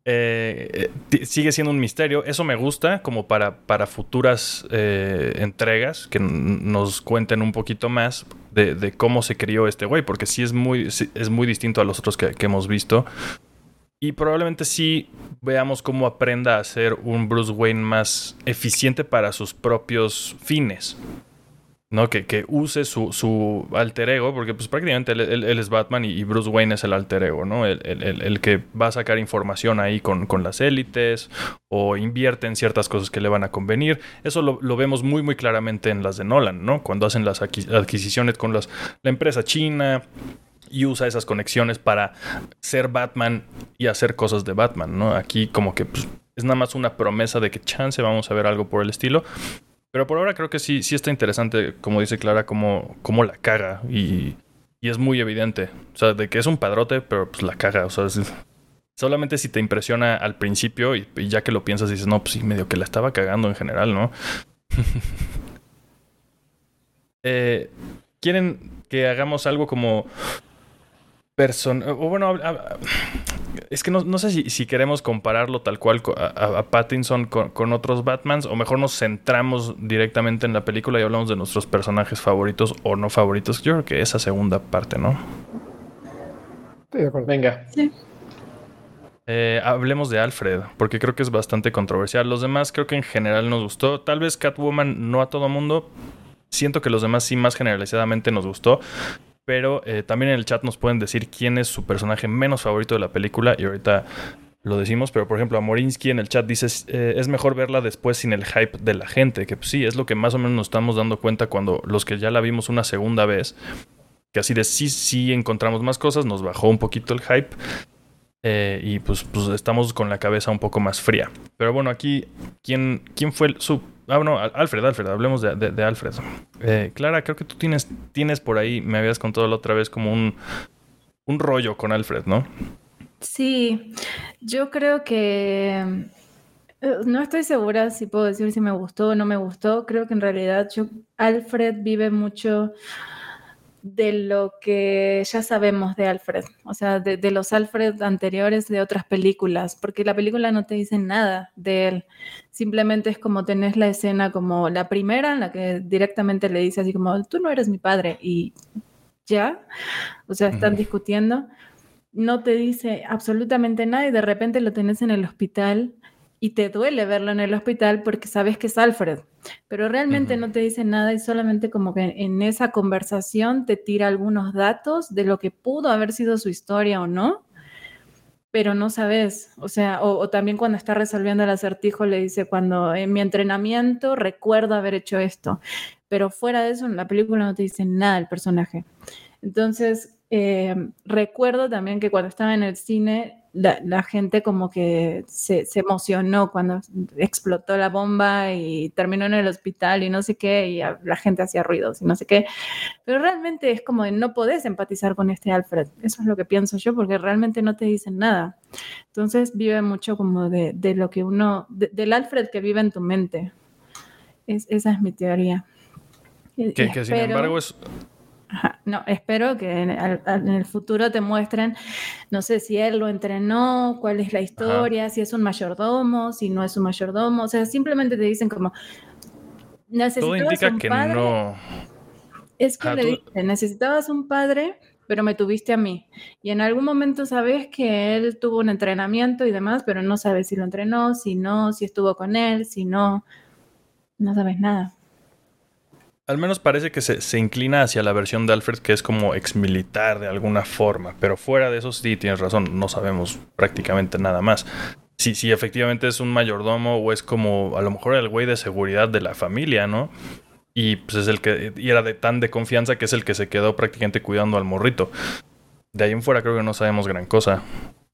eh, sigue siendo un misterio. Eso me gusta como para, para futuras eh, entregas que nos cuenten un poquito más de, cómo se crió este güey, porque sí es muy, es muy distinto a los otros que, que hemos visto. Y probablemente sí veamos cómo aprenda a ser un Bruce Wayne más eficiente para sus propios fines. ¿no? Que, que use su, su, alter ego, porque pues prácticamente él, es Batman y, Bruce Wayne es el alter ego, ¿no? El, el, que va a sacar información ahí con, con, las élites o invierte en ciertas cosas que le van a convenir. Eso lo, lo, vemos muy muy claramente en las de Nolan, ¿no? Cuando hacen las adquisiciones con las, la empresa china y usa esas conexiones para ser Batman y hacer cosas de Batman, ¿no? Aquí como que pues, es nada más una promesa de que chance vamos a ver algo por el estilo. Pero por ahora creo que sí, sí está interesante, como dice Clara, cómo, cómo la caga y, y, es muy evidente. O sea, de que es un padrote, pero pues la caga. O sea, solamente si te impresiona al principio y, ya que lo piensas dices, no, pues sí, medio que la estaba cagando en general, ¿no? eh, ¿Quieren que hagamos algo como Person o bueno, es que no, sé si, queremos compararlo tal cual a, Pattinson con, otros Batmans o mejor nos centramos directamente en la película y hablamos de nuestros personajes favoritos o no favoritos. Yo creo que esa segunda parte, ¿no? Estoy de acuerdo. Venga. Sí. Eh, hablemos de Alfred, porque creo que es bastante controversial. Los demás creo que en general nos gustó. Tal vez Catwoman no a todo mundo. Siento que los demás sí más generalizadamente nos gustó pero eh, también en el chat nos pueden decir quién es su personaje menos favorito de la película y ahorita lo decimos, pero por ejemplo a Morinsky en el chat dice eh, es mejor verla después sin el hype de la gente, que pues, sí, es lo que más o menos nos estamos dando cuenta cuando los que ya la vimos una segunda vez, que así de sí, sí encontramos más cosas, nos bajó un poquito el hype, eh, y pues, pues estamos con la cabeza un poco más fría. Pero bueno, aquí, ¿quién, quién fue su... Ah, bueno, Alfred, Alfred, hablemos de, Alfred. Eh, Clara, creo que tú tienes, tienes por ahí, me habías contado la otra vez como un, un rollo con Alfred, ¿no? Sí, yo creo que... Eh, no estoy segura si puedo decir si me gustó o no me gustó. Creo que en realidad yo, Alfred vive mucho de lo que ya sabemos de Alfred, o sea, de, los Alfred anteriores de otras películas, porque la película no te dice nada de él, simplemente es como tenés la escena como la primera en la que directamente le dice así como, tú no eres mi padre y ya, o sea, están discutiendo, no te dice absolutamente nada y de repente lo tenés en el hospital y te duele verlo en el hospital porque sabes que es Alfred, pero realmente no te dice nada y solamente como que en esa conversación te tira algunos datos de lo que pudo haber sido su historia o no, pero no sabes, o sea, o, también cuando está resolviendo el acertijo le dice, cuando en mi entrenamiento recuerdo haber hecho esto, pero fuera de eso en la película no te dice nada el personaje. Entonces, eh, recuerdo también que cuando estaba en el cine la, gente como que se, emocionó cuando explotó la bomba y terminó en el hospital y no sé qué, y la gente hacía ruidos y no sé qué. Pero realmente es como de no podés empatizar con este Alfred. Eso es lo que pienso yo, porque realmente no te dicen nada. Entonces vive mucho como de, lo que uno, del Alfred que vive en tu mente. esa es mi teoría. Que, sin embargo es no, espero que en, el futuro te muestren, no sé si él lo entrenó, cuál es la historia, si es un mayordomo, si no es un mayordomo, o sea, simplemente te dicen como, Todo indica que no. Es que le dicen, necesitabas un padre, pero me tuviste a mí. Y en algún momento sabes que él tuvo un entrenamiento y demás, pero no sabes si lo entrenó, si no, si estuvo con él, si no, no sabes nada. Al menos parece que se, inclina hacia la versión de Alfred que es como ex militar de alguna forma. Pero fuera de eso sí tienes razón, no sabemos prácticamente nada más. Si, si efectivamente es un mayordomo o es como a lo mejor el güey de seguridad de la familia, ¿no? Y pues es el que y era de tan de confianza que es el que se quedó prácticamente cuidando al morrito. De ahí en fuera creo que no sabemos gran cosa.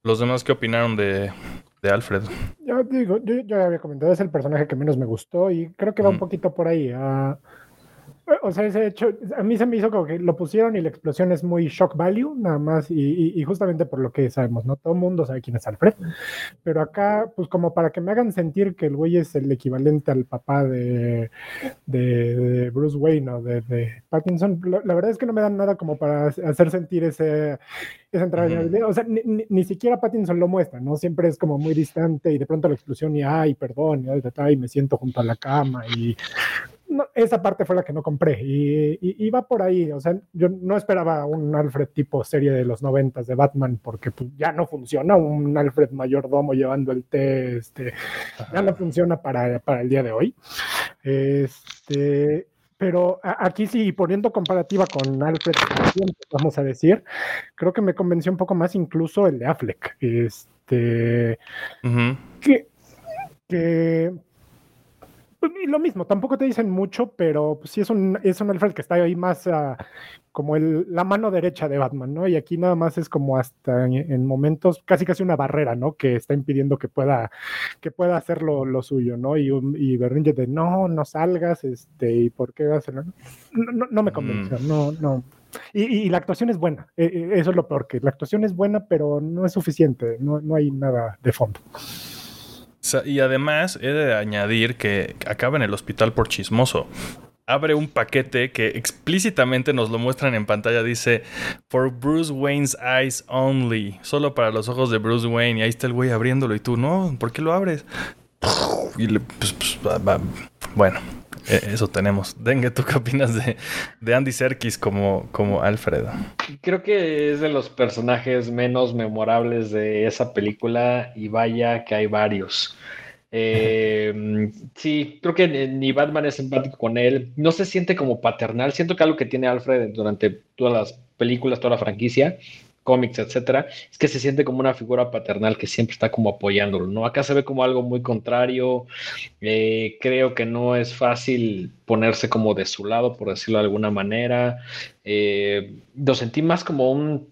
¿Los demás qué opinaron de, Alfred? Yo digo, yo, yo, había comentado, es el personaje que menos me gustó y creo que va un poquito por ahí. Uh, o sea, ese hecho, a mí se me hizo como que lo pusieron y la explosión es muy shock value, nada más, y, justamente por lo que sabemos, ¿no? Todo el mundo sabe quién es Alfred, pero acá, pues como para que me hagan sentir que el güey es el equivalente al papá de, de, Bruce Wayne o de, Pattinson, la, verdad es que no me dan nada como para hacer sentir ese, esa entrada O sea, ni, siquiera Pattinson lo muestra, ¿no? Siempre es como muy distante y de pronto la explosión y, ay, perdón, y, y me siento junto a la cama y esa parte fue la que no compré y, va por ahí. O sea, yo no esperaba un Alfred tipo serie de los noventas de Batman porque pues, ya no funciona un Alfred mayordomo llevando el té, este, ya no funciona para, para, el día de hoy. Este, pero aquí sí, poniendo comparativa con Alfred, vamos a decir, creo que me convenció un poco más incluso el de Affleck. Este, pues, y lo mismo, tampoco te dicen mucho, pero pues, sí es un, es un Alfred que está ahí más uh, como el, la mano derecha de Batman, ¿no? Y aquí nada más es como hasta en, momentos casi casi una barrera, ¿no? Que está impidiendo que pueda, que pueda hacer lo, lo suyo, ¿no? Y, y Berringe de no, no salgas, este, ¿y por qué vas a hacerlo? No, no, no me convenció, mm. no, no. Y, y, la actuación es buena, e, e, eso es lo peor, que la actuación es buena, pero no es suficiente, no, no hay nada de fondo. Y además he de añadir que acaba en el hospital por chismoso. abre un paquete que explícitamente nos lo muestran en pantalla. Dice, For Bruce Wayne's eyes only. Solo para los ojos de Bruce Wayne. Y ahí está el güey abriéndolo. Y tú, no, ¿por qué lo abres? Y le, pues, pues, bueno, eso tenemos. Dengue, ¿tú qué opinas de, de Andy Serkis como, como Alfredo? Creo que es de los personajes menos memorables de esa película y vaya que hay varios. Eh, sí, creo que ni Batman es empático con él. No se siente como paternal. Siento que algo que tiene Alfred durante todas las películas, toda la franquicia, cómics, etcétera, es que se siente como una figura paternal que siempre está como apoyándolo, ¿no? Acá se ve como algo muy contrario. Eh, creo que no es fácil ponerse como de su lado, por decirlo de alguna manera. Eh, lo sentí más como un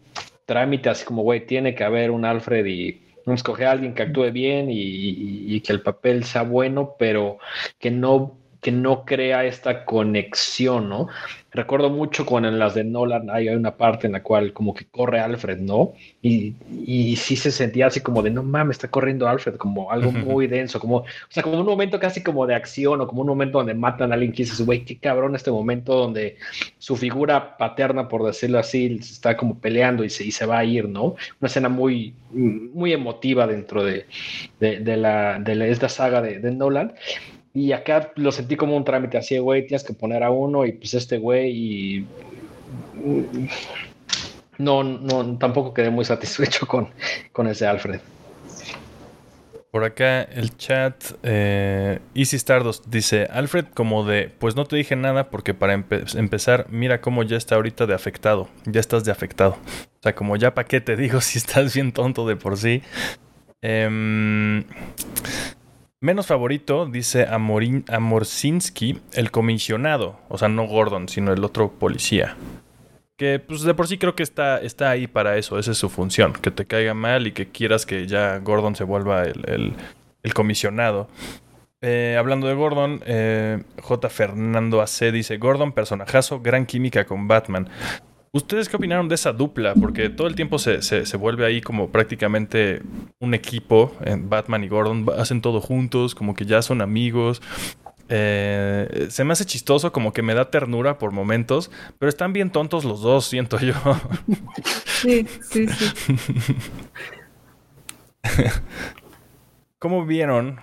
trámite, así como, güey, tiene que haber un Alfred y escoger a alguien que actúe bien y, que el papel sea bueno, pero que no, que no crea esta conexión, ¿no? Recuerdo mucho con en las de Nolan hay una parte en la cual como que corre Alfred, ¿no? Y, y sí se sentía así como de, no mames, está corriendo Alfred, como algo muy denso, como, o sea, como un momento casi como de acción o como un momento donde matan a alguien que dices, güey, qué cabrón este momento donde su figura paterna, por decirlo así, está como peleando y se, y se va a ir, ¿no? Una escena muy, muy emotiva dentro de, de, la, de esta saga de, de Nolan. Y acá lo sentí como un trámite así, güey, tienes que poner a uno y pues este güey y... No, no, tampoco quedé muy satisfecho con, con ese Alfred. Por acá el chat, eh, Easy Stardust dice, Alfred como de, pues no te dije nada porque para empezar, mira cómo ya está ahorita de afectado, ya estás de afectado. O sea, como ya para qué te digo si estás bien tonto de por sí. Eh, Menos favorito, dice Amorin, Amorsinski, el comisionado. O sea, no Gordon, sino el otro policía. Que pues de por sí creo que está, está ahí para eso. Esa es su función. Que te caiga mal y que quieras que ya Gordon se vuelva el, comisionado. Eh, hablando de Gordon, eh, J. Fernando AC dice: Gordon, personajazo, gran química con Batman. ¿Ustedes qué opinaron de esa dupla? Porque todo el tiempo se, se, vuelve ahí como prácticamente un equipo. Batman y Gordon hacen todo juntos, como que ya son amigos. Eh, se me hace chistoso, como que me da ternura por momentos, pero están bien tontos los dos, siento yo. Sí, sí, sí. ¿Cómo vieron?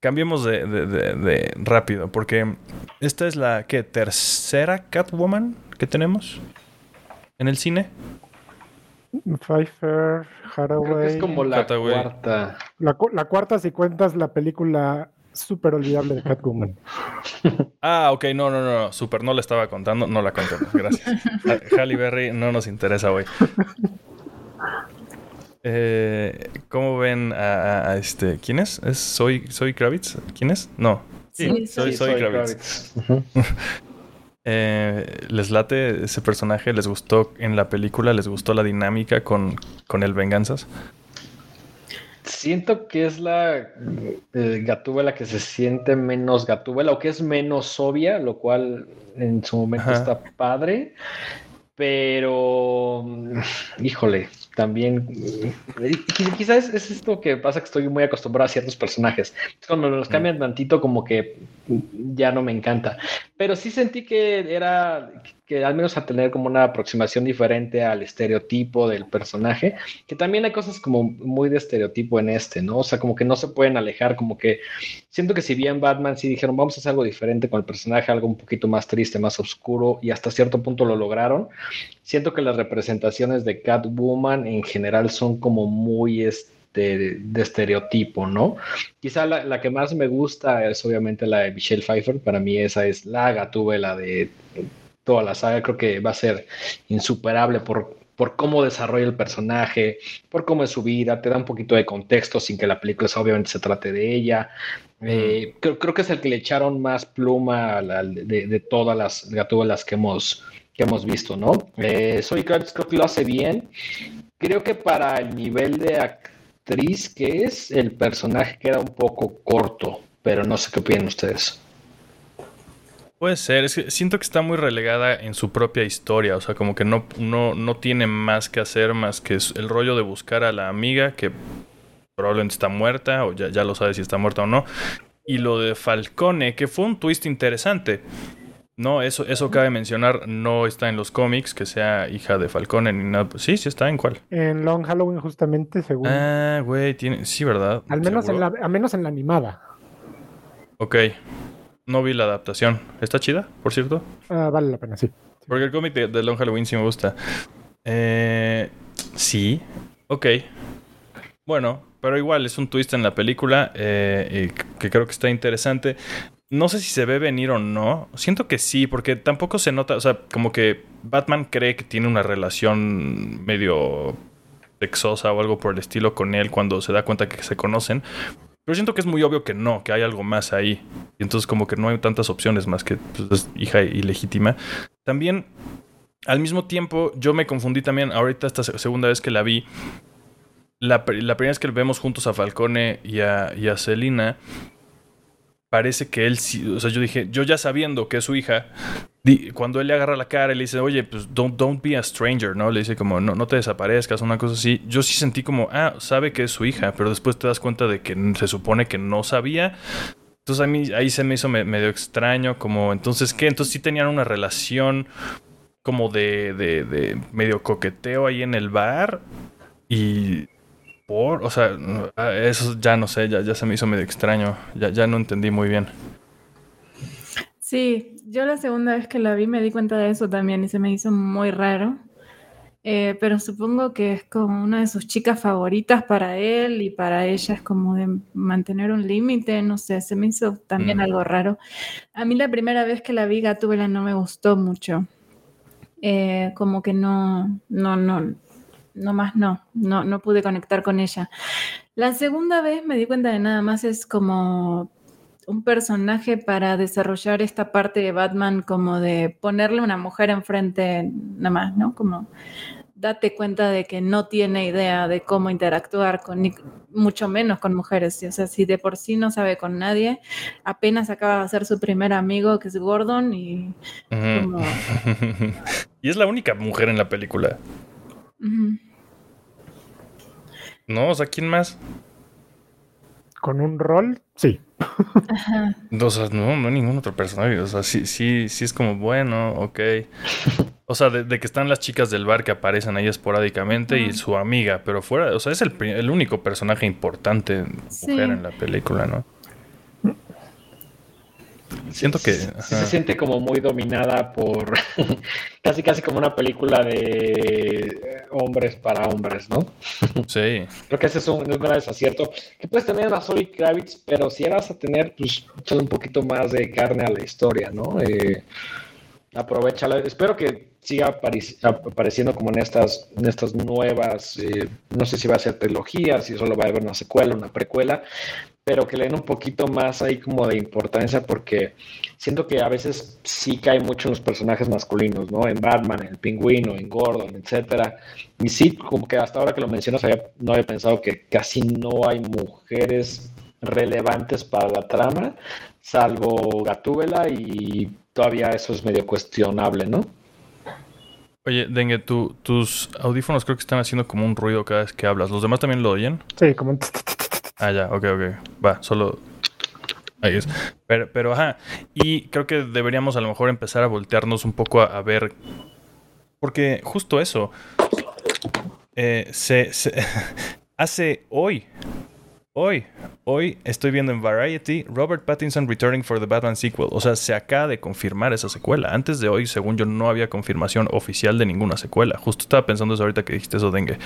Cambiemos de, de, de, rápido, porque esta es la ¿qué, tercera Catwoman que tenemos en el cine? Pfeiffer, Haraway. es como la cuarta. La, cuarta, si cuentas la película súper olvidable de Catwoman. Ah, ok, no, no, no, súper, no la estaba contando, no la contemos, gracias. Halle Berry no nos interesa hoy. Eh, ¿Cómo ven a, este? ¿Quién es? ¿Es Soy, Soy Kravitz? ¿Quién es? No. Sí, soy, soy, Kravitz. Eh, ¿Les late ese personaje? ¿Les gustó en la película? ¿Les gustó la dinámica con, con el Venganzas? Siento que es la eh, Gatúbela que se siente menos Gatúbela o que es menos obvia, lo cual en su momento está padre. Pero, híjole, también, quizás es esto que pasa que estoy muy acostumbrado a ciertos personajes. Cuando los cambian tantito, como que ya no me encanta. Pero sí sentí que era, que al menos a tener como una aproximación diferente al estereotipo del personaje, que también hay cosas como muy de estereotipo en este, ¿no? O sea, como que no se pueden alejar, como que siento que si bien Batman sí dijeron, vamos a hacer algo diferente con el personaje, algo un poquito más triste, más oscuro, y hasta cierto punto lo lograron, siento que las representaciones de Catwoman en general son como muy... Este, de, estereotipo, ¿no? Quizá la, que más me gusta es obviamente la de Michelle Pfeiffer, para mí esa es la gatúbela de toda la saga, creo que va a ser insuperable por, por cómo desarrolla el personaje, por cómo es su vida, te da un poquito de contexto sin que la película obviamente se trate de ella. Eh, creo, que es el que le echaron más pluma de, todas las gatúbelas que hemos, que hemos visto, ¿no? Eh, Soy creo que lo hace bien. Creo que para el nivel de actriz que es, el personaje queda un poco corto, pero no sé qué opinan ustedes. Puede ser, es que siento que está muy relegada en su propia historia, o sea, como que no, no, no tiene más que hacer más que el rollo de buscar a la amiga que probablemente está muerta, o ya, ya lo sabe si está muerta o no, y lo de Falcone, que fue un twist interesante. No, eso, eso cabe mencionar, no está en los cómics, que sea hija de Falcone ni nada. Sí, sí está, ¿en cuál? En Long Halloween, justamente, según. Ah, güey, tiene. Sí, ¿verdad? al, menos en la, al menos en la animada. Ok. No vi la adaptación. ¿Está chida, por cierto? Ah, vale la pena, sí. Porque el cómic de, de Long Halloween sí me gusta. Eh, sí. Ok. Bueno, pero igual es un twist en la película eh, y que creo que está interesante. No sé si se ve venir o no. Siento que sí, porque tampoco se nota, o sea, como que Batman cree que tiene una relación medio sexosa o algo por el estilo con él cuando se da cuenta que se conocen. Pero siento que es muy obvio que no, que hay algo más ahí. Y entonces como que no hay tantas opciones más que pues, es hija ilegítima. También, al mismo tiempo, yo me confundí también, ahorita esta segunda vez que la vi, la, la primera vez que vemos juntos a Falcone y a, y a Selina, parece que él sí, o sea, yo dije, yo ya sabiendo que es su hija, cuando él le agarra la cara y le dice, oye, pues don't, don't be a stranger, ¿no? Le dice como, no, no te desaparezcas, una cosa así. Yo sí sentí como, ah, sabe que es su hija, pero después te das cuenta de que se supone que no sabía. Entonces a mí ahí se me hizo me, medio extraño, como, entonces, ¿qué? Entonces sí tenían una relación como de, de medio coqueteo ahí en el bar y por, o sea, eso ya no sé, ya, ya se me hizo medio extraño, ya, ya no entendí muy bien. Sí, yo la segunda vez que la vi me di cuenta de eso también y se me hizo muy raro. Eh, pero supongo que es como una de sus chicas favoritas para él y para ella es como de mantener un límite, no sé, se me hizo también Mm. algo raro. A mí la primera vez que la vi Gatúbela no me gustó mucho. Eh, como que no, no, no, no más no, no, no pude conectar con ella. La segunda vez me di cuenta de nada más es como un personaje para desarrollar esta parte de Batman, como de ponerle una mujer enfrente, nada más, ¿no? Como date cuenta de que no tiene idea de cómo interactuar con, mucho menos con mujeres. O sea, si de por sí no sabe con nadie, apenas acaba de hacer su primer amigo, que es Gordon, y como... y es la única mujer en la película. ¿No? O sea, ¿quién más? Con un rol, sí. Ajá. O sea, no, no hay ningún otro personaje. O sea, sí, sí, sí es como, bueno, ok. O sea, de, de que están las chicas del bar que aparecen ahí esporádicamente y su amiga, pero fuera, o sea, es el, el único personaje importante mujer Sí. en la película, ¿no? Siento que... Sí, se siente como muy dominada por casi casi como una película de hombres para hombres, ¿no? Sí. Creo que ese es un, es gran desacierto. Que puedes tener a Zoe Kravitz, pero si vas a tener pues un poquito más de carne a la historia, ¿no? Eh, aprovechala. Espero que siga apareciendo como en estas, en estas nuevas, eh, no sé si va a ser trilogía, si solo va a haber una secuela, una precuela, pero que le den un poquito más ahí como de importancia porque siento que a veces sí cae mucho en los personajes masculinos, ¿no? En Batman, en el pingüino, en Gordon, etcétera. Y sí, como que hasta ahora que lo mencionas, había- no había pensado que casi no hay mujeres relevantes para la trama, salvo Gatúbela y todavía eso es medio cuestionable, ¿no? Oye, Dengue, tu- tus audífonos creo que están haciendo como un ruido cada vez que hablas. ¿Los demás también lo oyen? Sí, como un Ah, ya, ok, ok. Va, solo. Ahí es. Pero, pero, ajá. Y creo que deberíamos a lo mejor empezar a voltearnos un poco a, ver. Porque justo eso. eh, se- hace hoy. Hoy. Hoy estoy viendo en Variety Robert Pattinson returning for the Batman sequel. O sea, se acaba de confirmar esa secuela. Antes de hoy, según yo, no había confirmación oficial de ninguna secuela. Justo estaba pensando eso ahorita que dijiste eso, Dengue.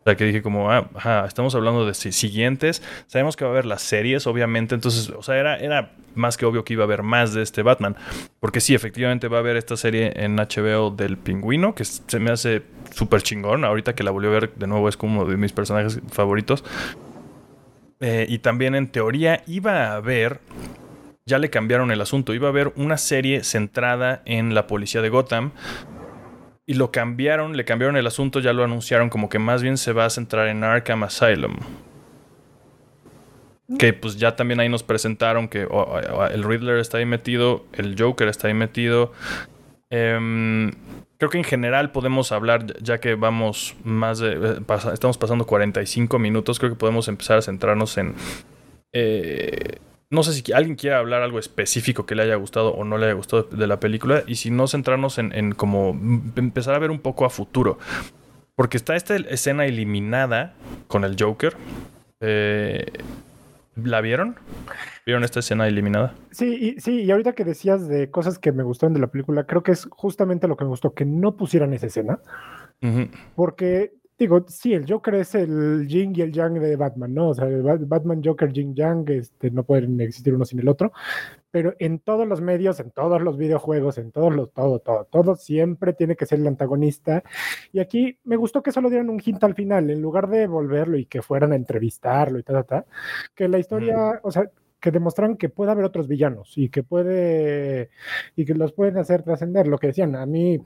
O sea, que dije como, ah, ajá, estamos hablando de si- siguientes. Sabemos que va a haber las series, obviamente. Entonces, o sea, era, era más que obvio que iba a haber más de este Batman. Porque sí, efectivamente va a haber esta serie en HBO del pingüino, que se me hace súper chingón. Ahorita que la volví a ver de nuevo es como uno de mis personajes favoritos. Eh, y también en teoría iba a haber, ya le cambiaron el asunto, iba a haber una serie centrada en la policía de Gotham. Y lo cambiaron, le cambiaron el asunto, ya lo anunciaron como que más bien se va a centrar en Arkham Asylum. Que pues ya también ahí nos presentaron que oh, oh, el Riddler está ahí metido, el Joker está ahí metido. Em, creo que en general podemos hablar, ya que vamos más de. eh, pasa- estamos pasando 45 minutos, creo que podemos empezar a centrarnos en. eh, no sé si alguien quiere hablar algo específico que le haya gustado o no le haya gustado de la película y si no centrarnos en, en como empezar a ver un poco a futuro. Porque está esta escena eliminada con el Joker. Eh, ¿La vieron? ¿Vieron esta escena eliminada? Sí, y, sí, y ahorita que decías de cosas que me gustaron de la película, creo que es justamente lo que me gustó, que no pusieran esa escena. Porque Digo, sí, el Joker es el Jing y el Yang de Batman, ¿no? O sea, Batman, Joker, Jing, Yang, este, no pueden existir uno sin el otro. Pero en todos los medios, en todos los videojuegos, en todos los, todo, todo, todo, siempre tiene que ser el antagonista. Y aquí me gustó que solo dieran un hint al final, en lugar de volverlo y que fueran a entrevistarlo y tal, tal, tal, que la historia, o sea, que demostraran que puede haber otros villanos y que puede, y que los pueden hacer trascender. Lo que decían, a mí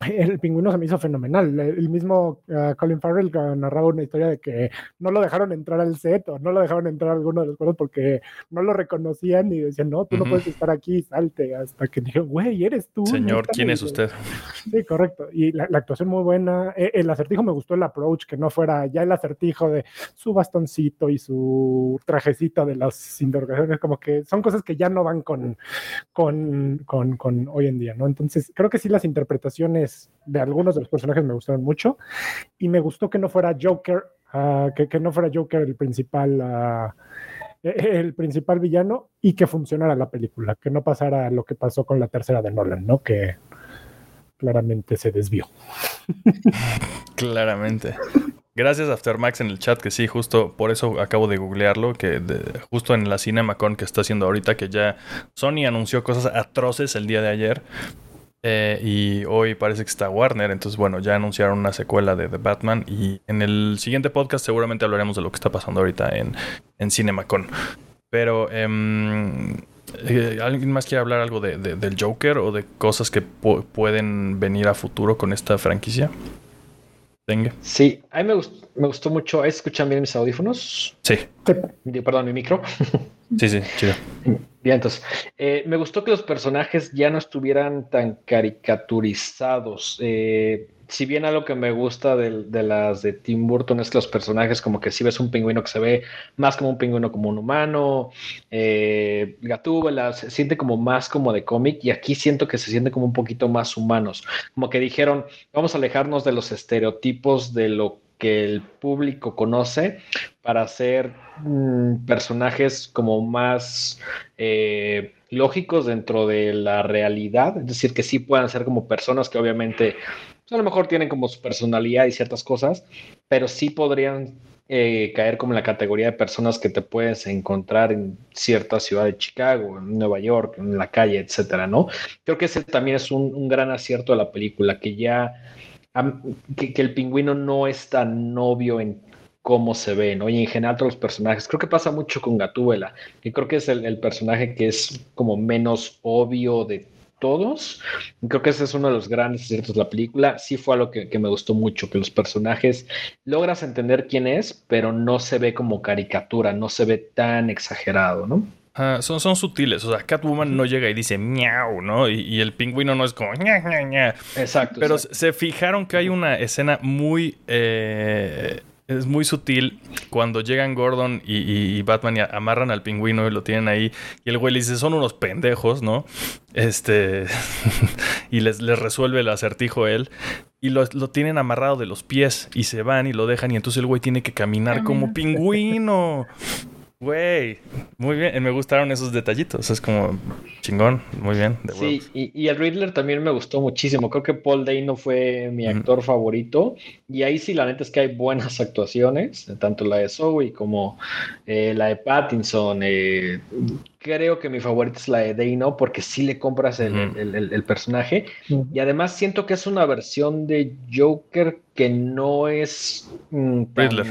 el pingüino se me hizo fenomenal. El mismo ah, Colin Farrell narraba una historia de que no lo dejaron entrar al set o no lo dejaron entrar a alguno de los juegos porque no lo reconocían y decían, no, tú no puedes estar aquí, salte. Hasta que dijo, güey, eres tú. Señor, ¿quién es usted? Sí, correcto. Y la, actuación muy buena. E, el acertijo me gustó el approach, que no fuera ya el acertijo de su bastoncito y su trajecito de las interrogaciones, como que son cosas que ya no van con, con, con, con hoy en día, ¿no? Entonces, creo que sí las interpretaciones de algunos de los personajes me gustaron mucho y me gustó que no fuera Joker, ah, que, no fuera Joker el principal, ah, e, e, el principal villano y que funcionara la película, que no pasara lo que pasó con la tercera de Nolan, ¿no? Que claramente se desvió. claramente. Gracias Aftermax en el chat, que sí, justo por eso acabo de googlearlo, que justo en la CinemaCon que está haciendo ahorita, que ya Sony anunció cosas atroces el día de ayer, eh, y hoy parece que está Warner. Entonces, bueno, ya anunciaron una secuela de The Batman. Y en el siguiente podcast seguramente hablaremos de lo que está pasando ahorita en, en CinemaCon. Pero, em, eh, ¿alguien más quiere hablar algo de, del Joker o de cosas que pueden venir a futuro con esta franquicia? Venga. Sí, a mí me, gustó, me gustó mucho. ¿Escuchan bien mis audífonos? Sí. Perdón, mi micro. Sí, sí, chido. Bien, entonces, eh, me gustó que los personajes ya no estuvieran tan caricaturizados. Eh, si bien algo que me gusta de, las de Tim Burton es que los personajes, como que si ves un pingüino que se ve más como un pingüino como un humano, eh, se siente como más como de cómic y aquí siento que se siente como un poquito más humanos. Como que dijeron, vamos a alejarnos de los estereotipos de lo que el público conoce para hacer mm, personajes como más eh, lógicos dentro de la realidad, es decir, que sí puedan ser como personas que obviamente pues, a lo mejor tienen como su personalidad y ciertas cosas, pero sí podrían eh, caer como la categoría de personas que te puedes encontrar en cierta ciudad de Chicago, en Nueva York, en la calle, etcétera, ¿no? Creo que ese también es un gran acierto de la película, que ya que, el pingüino no es tan novio en cómo se ve, ¿no? Y en general todos los personajes. Creo que pasa mucho con Gatúbela, que creo que es el, personaje que es como menos obvio de todos. creo que ese es uno de los grandes aciertos de la película. Sí fue algo que, me gustó mucho, que los personajes logras entender quién es, pero no se ve como caricatura, no se ve tan exagerado, ¿no? Son, son sutiles. O sea, Catwoman no llega y dice miau, ¿no? Y, el pingüino no es como ña, ña, ña. Exacto. Pero se fijaron que hay una escena muy. Eh, es muy sutil cuando llegan Gordon y, Batman y amarran al pingüino y lo tienen ahí. Y el güey le dice, son unos pendejos, ¿no? Este. y les, les, resuelve el acertijo él. Y lo, lo, tienen amarrado de los pies y se van y lo dejan. Y entonces el güey tiene que caminar como pingüino. Güey, muy bien. Me gustaron esos detallitos. Es como chingón, muy bien. sí, y, el Riddler también me gustó muchísimo. Creo que Paul Dano fue mi actor favorito. Y ahí sí, la neta es que hay buenas actuaciones, tanto la de Zoe como eh, la de Pattinson. Eh, creo que mi favorita es la de Dano porque sí le compras el, personaje. Y además siento que es una versión de Joker que no es. Mm, Riddler.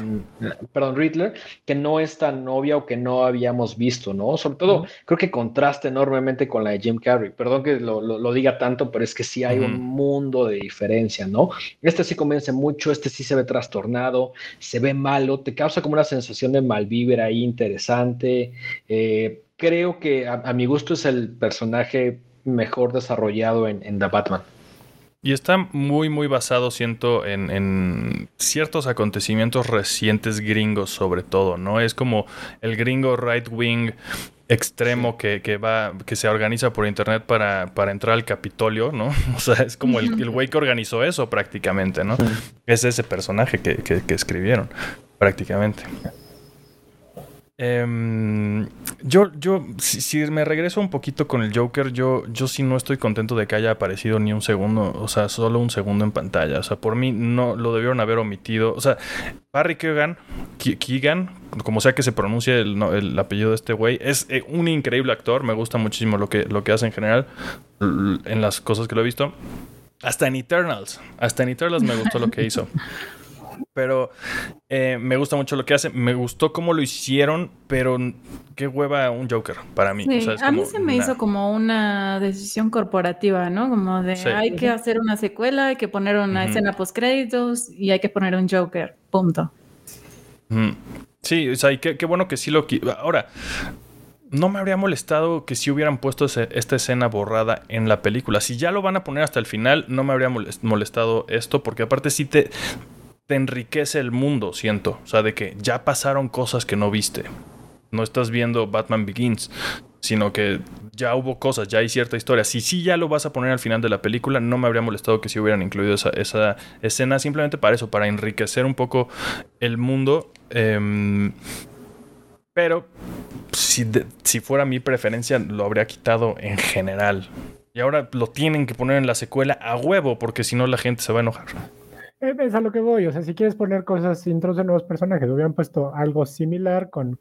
Perdón, Riddler, que no es tan obvia o que no habíamos visto, ¿no? Sobre todo, creo que contrasta enormemente con la de Jim Carrey. Perdón que lo, diga tanto, pero es que sí hay un mundo de diferencia, ¿no? Este sí convence mucho, este sí se ve trastornado, se ve malo, te causa como una sensación de malvivir ahí interesante. Eh, creo que a, mi gusto es el personaje mejor desarrollado en, The Batman. Y está muy, muy basado, siento, en, ciertos acontecimientos recientes gringos, sobre todo, ¿no? Es como el gringo right wing extremo que, que, va, que se organiza por internet para, para, entrar al Capitolio, ¿no? O sea, es como el, el güey que organizó eso prácticamente, ¿no? Es ese personaje que, que, que escribieron, prácticamente. Eh, yo, yo, si, me regreso un poquito con el Joker, yo, yo sí no estoy contento de que haya aparecido ni un segundo, o sea, solo un segundo en pantalla. O sea, por mí no lo debieron haber omitido. O sea, Barry Keoghan, Keegan, como sea que se pronuncie el, el apellido de este güey, es eh, un increíble actor. Me gusta muchísimo lo que, lo que hace en general en las cosas que lo he visto. Hasta en Eternals, hasta en Eternals me gustó lo que hizo. Pero eh, me gusta mucho lo que hace. Me gustó cómo lo hicieron, pero qué hueva un Joker para mí. Sí, o sea, es a mí se me nah. hizo como una decisión corporativa, ¿no? Como de Sí. hay que hacer una secuela, hay que poner una escena post créditos y hay que poner un Joker. Punto. Mm. Sí, o sea, y qué, qué bueno que sí lo... Ahora, no me habría molestado que si hubieran puesto ese- esta escena borrada en la película. Si ya lo van a poner hasta el final, no me habría molest- molestado esto, porque aparte sí te, te enriquece el mundo, siento. O sea, de que ya pasaron cosas que no viste. No estás viendo Batman Begins, sino que ya hubo cosas, ya hay cierta historia. Si sí ya lo vas a poner al final de la película, no me habría molestado que si hubieran incluido esa, esa escena simplemente para eso, para enriquecer un poco el mundo. Em, pero si, si fuera mi preferencia, lo habría quitado en general. Y ahora lo tienen que poner en la secuela a huevo, porque si no la gente se va a enojar. Eh, Es a lo que voy, o sea, si quieres poner cosas, intros de nuevos personajes, hubieran puesto algo similar con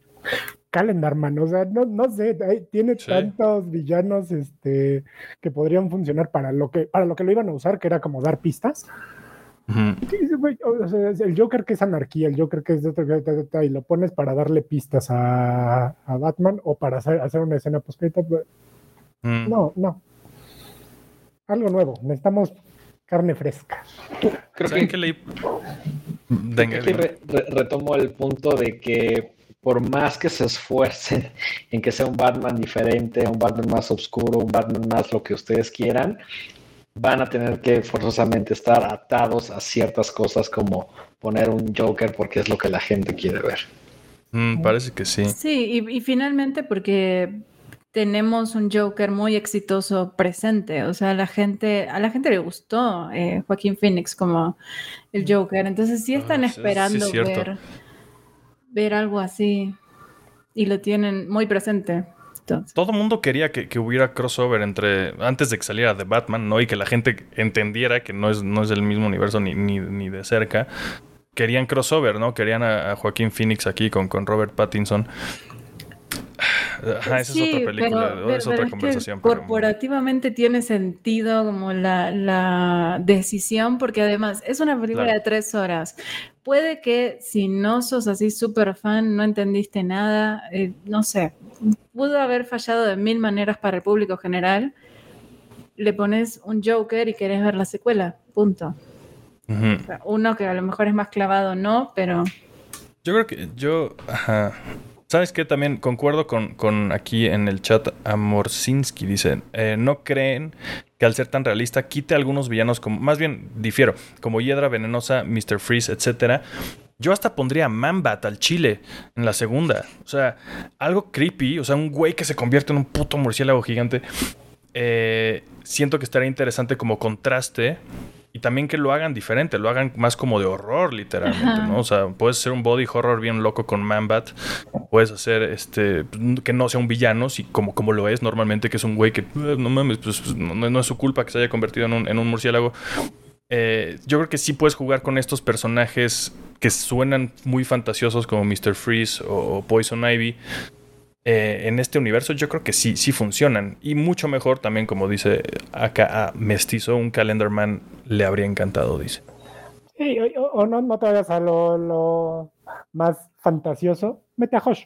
Calendar Man, o sea, no, no sé, tiene Sí. tantos villanos este, que podrían funcionar para lo que para lo que lo iban a usar, que era como dar pistas. El Joker que es anarquía, el Joker que es de otro- y lo pones para darle pistas a, a Batman o para hacer, hacer una escena post Mm. No, no. Algo nuevo, necesitamos carne fresca. Creo ¿Saben que, creo que aquí re- re- retomo el punto de que por más que se esfuercen en que sea un Batman diferente, un Batman más oscuro, un Batman más lo que ustedes quieran, van a tener que forzosamente estar atados a ciertas cosas como poner un Joker porque es lo que la gente quiere ver. Mm, parece que sí. Sí, y, y finalmente porque tenemos un Joker muy exitoso presente, o sea, la gente, a la gente le gustó eh, Joaquín Phoenix como el Joker, entonces sí están Ah, sí, esperando es ver, ver algo así y lo tienen muy presente. Entonces, Todo el mundo quería que, que hubiera crossover entre. antes de que saliera de Batman, ¿no? Y que la gente entendiera que no es, no es del mismo universo ni, ni, ni de cerca. Querían crossover, ¿no? Querían a, a Joaquín Phoenix aquí con, con Robert Pattinson. Ajá, esa Sí, es otra película, pero- es pero otra conversación. pero- corporativamente tiene sentido como la, la decisión, porque además es una película Claro. de tres horas. Puede que si no sos así súper fan, no entendiste nada, eh, no sé, pudo haber fallado de mil maneras para el público general. Le pones un Joker y querés ver la secuela, punto. Ujú. O sea, uno que a lo mejor es más clavado, no, pero Yo creo que yo. Ajá. ¿Sabes qué? También concuerdo con, con aquí en el chat Amorsinski. Dice: eh, No creen que al ser tan realista quite algunos villanos como. Más bien, difiero. Como Hiedra Venenosa, Mr. Freeze, etcétera. Yo hasta pondría a Manbat al chile en la segunda. O sea, algo creepy. O sea, un güey que se convierte en un puto murciélago gigante. Eh, siento que estaría interesante como contraste. Y también que lo hagan diferente, lo hagan más como de horror, literalmente, Ajá. ¿no? O sea, puedes hacer un body horror bien loco con Manbat. Puedes hacer este que no sea un villano, si, como, como lo es normalmente, que es un güey que "Eh, no mames, pues, pues, no, no es su culpa que se haya convertido en un, en un murciélago. Eh, yo creo que sí puedes jugar con estos personajes que suenan muy fantasiosos como Mr. Freeze o, o Poison Ivy. Eh, en este universo yo creo que sí, sí funcionan. Y mucho mejor también, como dice acá a Mestizo, un Calendar Man le habría encantado, dice. Sí, o, no, no te vayas a lo, lo más fantasioso, mete a Josh.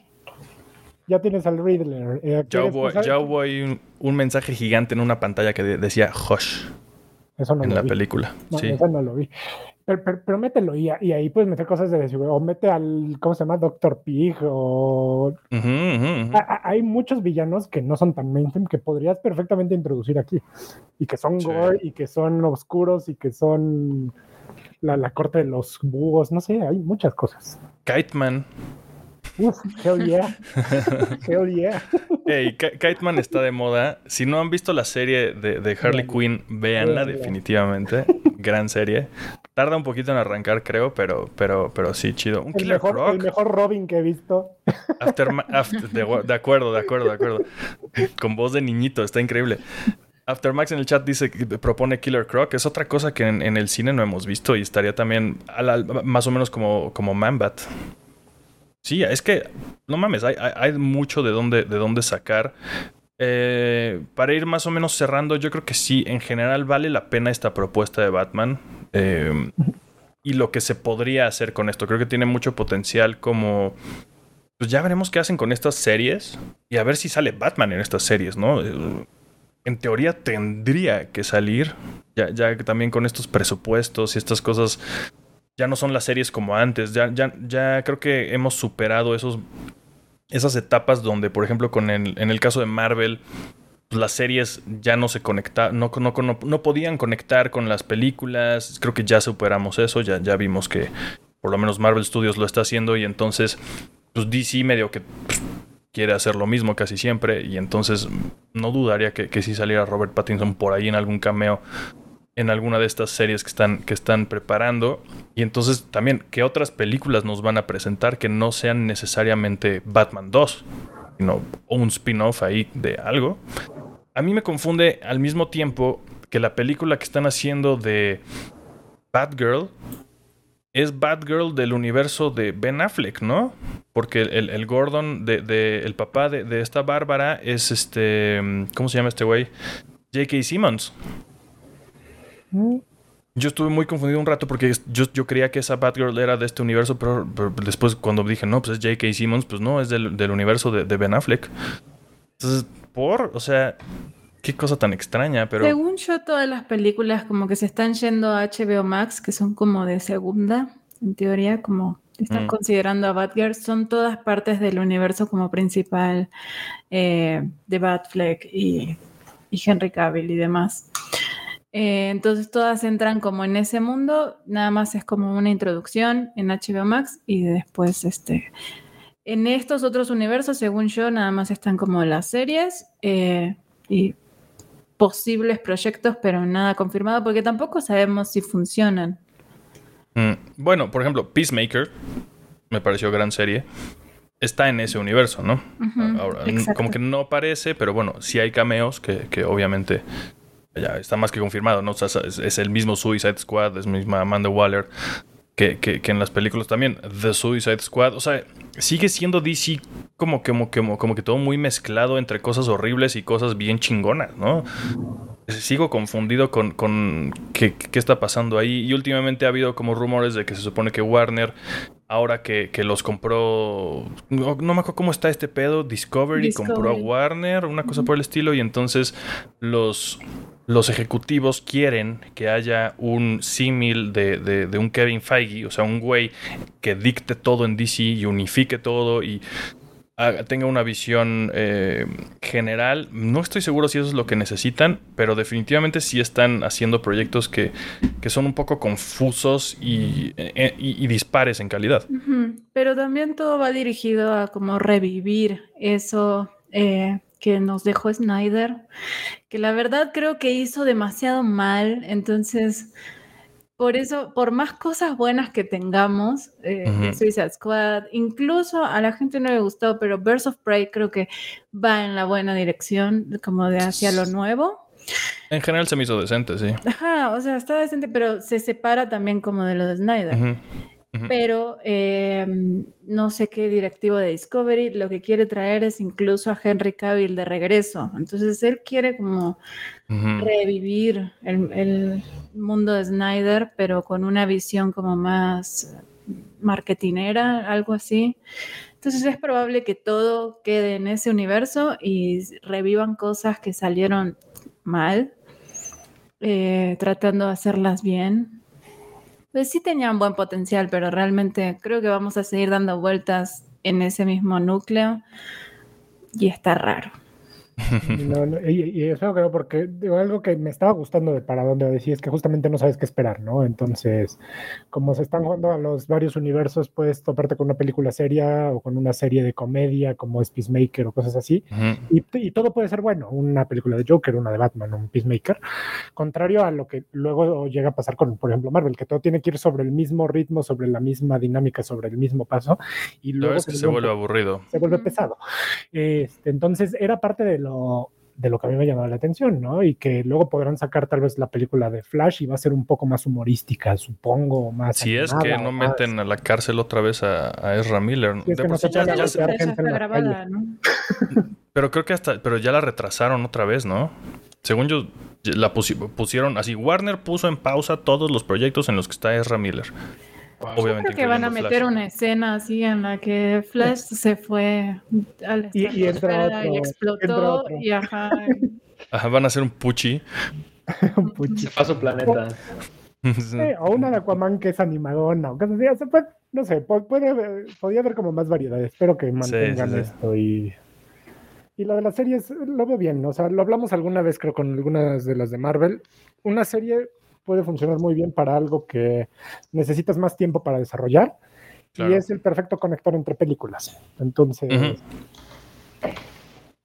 Ya tienes al Riddler. eh, Ya ¿quieres hubo, pasar? ya hubo ahí un, un mensaje gigante en una pantalla que de- decía Hush Eso no en lo la vi. película. No, sí. eso no lo vi. Pero, pero, pero mételo y, y ahí puedes meter cosas de decir, o mete al, ¿cómo se llama? Doctor Pig, o... A- a- hay muchos villanos que no son tan mainstream que podrías perfectamente introducir aquí. Y que son Sí. gore, y que son oscuros, y que son la, la corte de los búhos, no sé, hay muchas cosas. Kite Man. Uf, hell yeah. hell yeah. Hey, Kiteman está de moda. Si no han visto la serie de, Harley Quinn, véanla definitivamente. Gran serie. Tarda un poquito en arrancar, creo, pero, pero, pero sí, chido. Un el mejor, El mejor Robin que he visto. de, acuerdo, de acuerdo, de acuerdo. Con voz de niñito, está increíble. Aftermax en el chat dice que propone Killer Croc. Es otra cosa que en, el cine no hemos visto y estaría también más o menos como, como Manbat. Sí, es que, no mames, hay, mucho de dónde, de dónde sacar. Eh, para ir más o menos cerrando, yo creo que sí, en general vale la pena esta propuesta de Batman. Eh, y lo que se podría hacer con esto. Creo que tiene mucho potencial como... Pues ya veremos qué hacen con estas series y a ver si sale Batman en estas series, ¿no? Eh, en teoría tendría que salir, ya, ya también con estos presupuestos y estas cosas ya no son las series como antes. Ya, ya, ya creo que hemos superado esos, esas etapas donde, por ejemplo, con el, en el caso de Marvel, las series ya no se conectaban, no, no, no, podían conectar con las películas. Creo que ya superamos eso, ya, ya vimos que por lo menos Marvel Studios lo está haciendo y entonces, pues DC medio que pues, quiere hacer lo mismo casi siempre y entonces no dudaría que, que si saliera Robert Pattinson por ahí en algún cameo en alguna de estas series que están, que están preparando. Y entonces también, ¿qué otras películas nos van a presentar que no sean necesariamente Batman 2? Sino un spin-off ahí de algo. A mí me confunde al mismo tiempo que la película que están haciendo de Batgirl es Batgirl del universo de Ben Affleck, ¿no? Porque el, Gordon, de, el papá de, de esta Bárbara es este. ¿Cómo se llama este güey? J.K. Simmons. Yo estuve muy confundido un rato porque yo, yo creía que esa Batgirl era de este universo, pero, después cuando dije, no, pues es J.K. Simmons, pues no, es del, universo de, Ben Affleck. Entonces, por, o sea, qué cosa tan extraña, pero... Según yo, todas las películas como que se están yendo a HBO Max, que son como de segunda, en teoría, como están mm. considerando a Batgirl, son todas partes del universo como principal eh, de Batfleck y, y Henry Cavill y demás. Eh, entonces todas entran como en ese mundo, nada más es como una introducción en HBO Max y después este... En estos otros universos, según yo, nada más están como las series eh, y posibles proyectos, pero nada confirmado, porque tampoco sabemos si funcionan. Mm, bueno, por ejemplo, Peacemaker, me pareció gran serie, está en ese universo, ¿no? Ahora, como que no parece, pero bueno, sí hay cameos que, que obviamente ya está más que confirmado, ¿no? es, el mismo Suicide Squad, es misma Amanda Waller que, que, en las películas también. The Suicide Squad, o sea, sigue siendo DC como, como, como, como que todo muy mezclado entre cosas horribles y cosas bien chingonas, ¿no? Sigo confundido con, con qué, qué, está pasando ahí. Y últimamente ha habido como rumores de que se supone que Warner, ahora que, que los compró, no, me acuerdo cómo está este pedo, Discovery, compró a Warner, una cosa por el estilo, y entonces los los ejecutivos quieren que haya un símil de, un Kevin Feige, o sea, un güey que dicte todo en DC y unifique todo y tenga una visión eh, general. No estoy seguro si eso es lo que necesitan, pero definitivamente sí están haciendo proyectos que, son un poco confusos y, eh, dispares en calidad. Pero también todo va dirigido a como revivir eso. Eh, que nos dejó Snyder, que la verdad creo que hizo demasiado mal, entonces por eso, por más cosas buenas que tengamos, eh, Suicide Squad, incluso a la gente no le gustó, pero Birds of Prey creo que va en la buena dirección, como de hacia lo nuevo. En general se me hizo decente, sí. Ajá, o sea, está decente, pero se separa también como de lo de Snyder pero em, no sé qué directivo de Discovery lo que quiere traer es incluso a Henry Cavill de regreso. Entonces él quiere como revivir el, mundo de Snyder, pero con una visión como más marketinera, algo así. Entonces es probable que todo quede en ese universo y revivan cosas que salieron mal, eh, tratando de hacerlas bien pues sí tenían buen potencial, pero realmente creo que vamos a seguir dando vueltas en ese mismo núcleo y está raro. No, no, y, y, eso creo porque digo, algo que me estaba gustando de para dónde decía es que justamente no sabes qué esperar, ¿no? Entonces, como se están jugando a los varios universos, puedes toparte con una película seria o con una serie de comedia como es Peacemaker o cosas así. Uh -huh. y, y, todo puede ser bueno, una película de Joker, una de Batman, un Peacemaker. Contrario a lo que luego llega a pasar con, por ejemplo, Marvel, que todo tiene que ir sobre el mismo ritmo, sobre la misma dinámica, sobre el mismo paso. Y luego es que se, se vuelve aburrido. Se vuelve pesado. Este, entonces, era parte de lo de lo que a mí me llamaba la atención, ¿no? Y que luego podrán sacar tal vez la película de Flash y va a ser un poco más humorística, supongo, más. Si es que no más... meten a la cárcel otra vez a, a Ezra Miller. Si es de que no se ya, ya se... grabada, ¿no? pero creo que hasta, pero ya la retrasaron otra vez, ¿no? Según yo, la pusieron así. Warner puso en pausa todos los proyectos en los que está Ezra Miller. Obviamente. Creo que van a meter Flash. una escena así en la que Flash se fue a la y, y, entra otro, y explotó y ajá. Ajá, van a hacer un puchi. un puchi. Se pasa planeta. Sí, o una de Aquaman que es animadona, o cosas así. O sea, pues, no sé, puede, podría haber como más variedades. Espero que mantengan sí, sí, esto y. Y lo de las series lo veo bien, o sea, lo hablamos alguna vez, creo, con algunas de las de Marvel. Una serie puede funcionar muy bien para algo que necesitas más tiempo para desarrollar claro. y es el perfecto conector entre películas. Entonces... Uh -huh.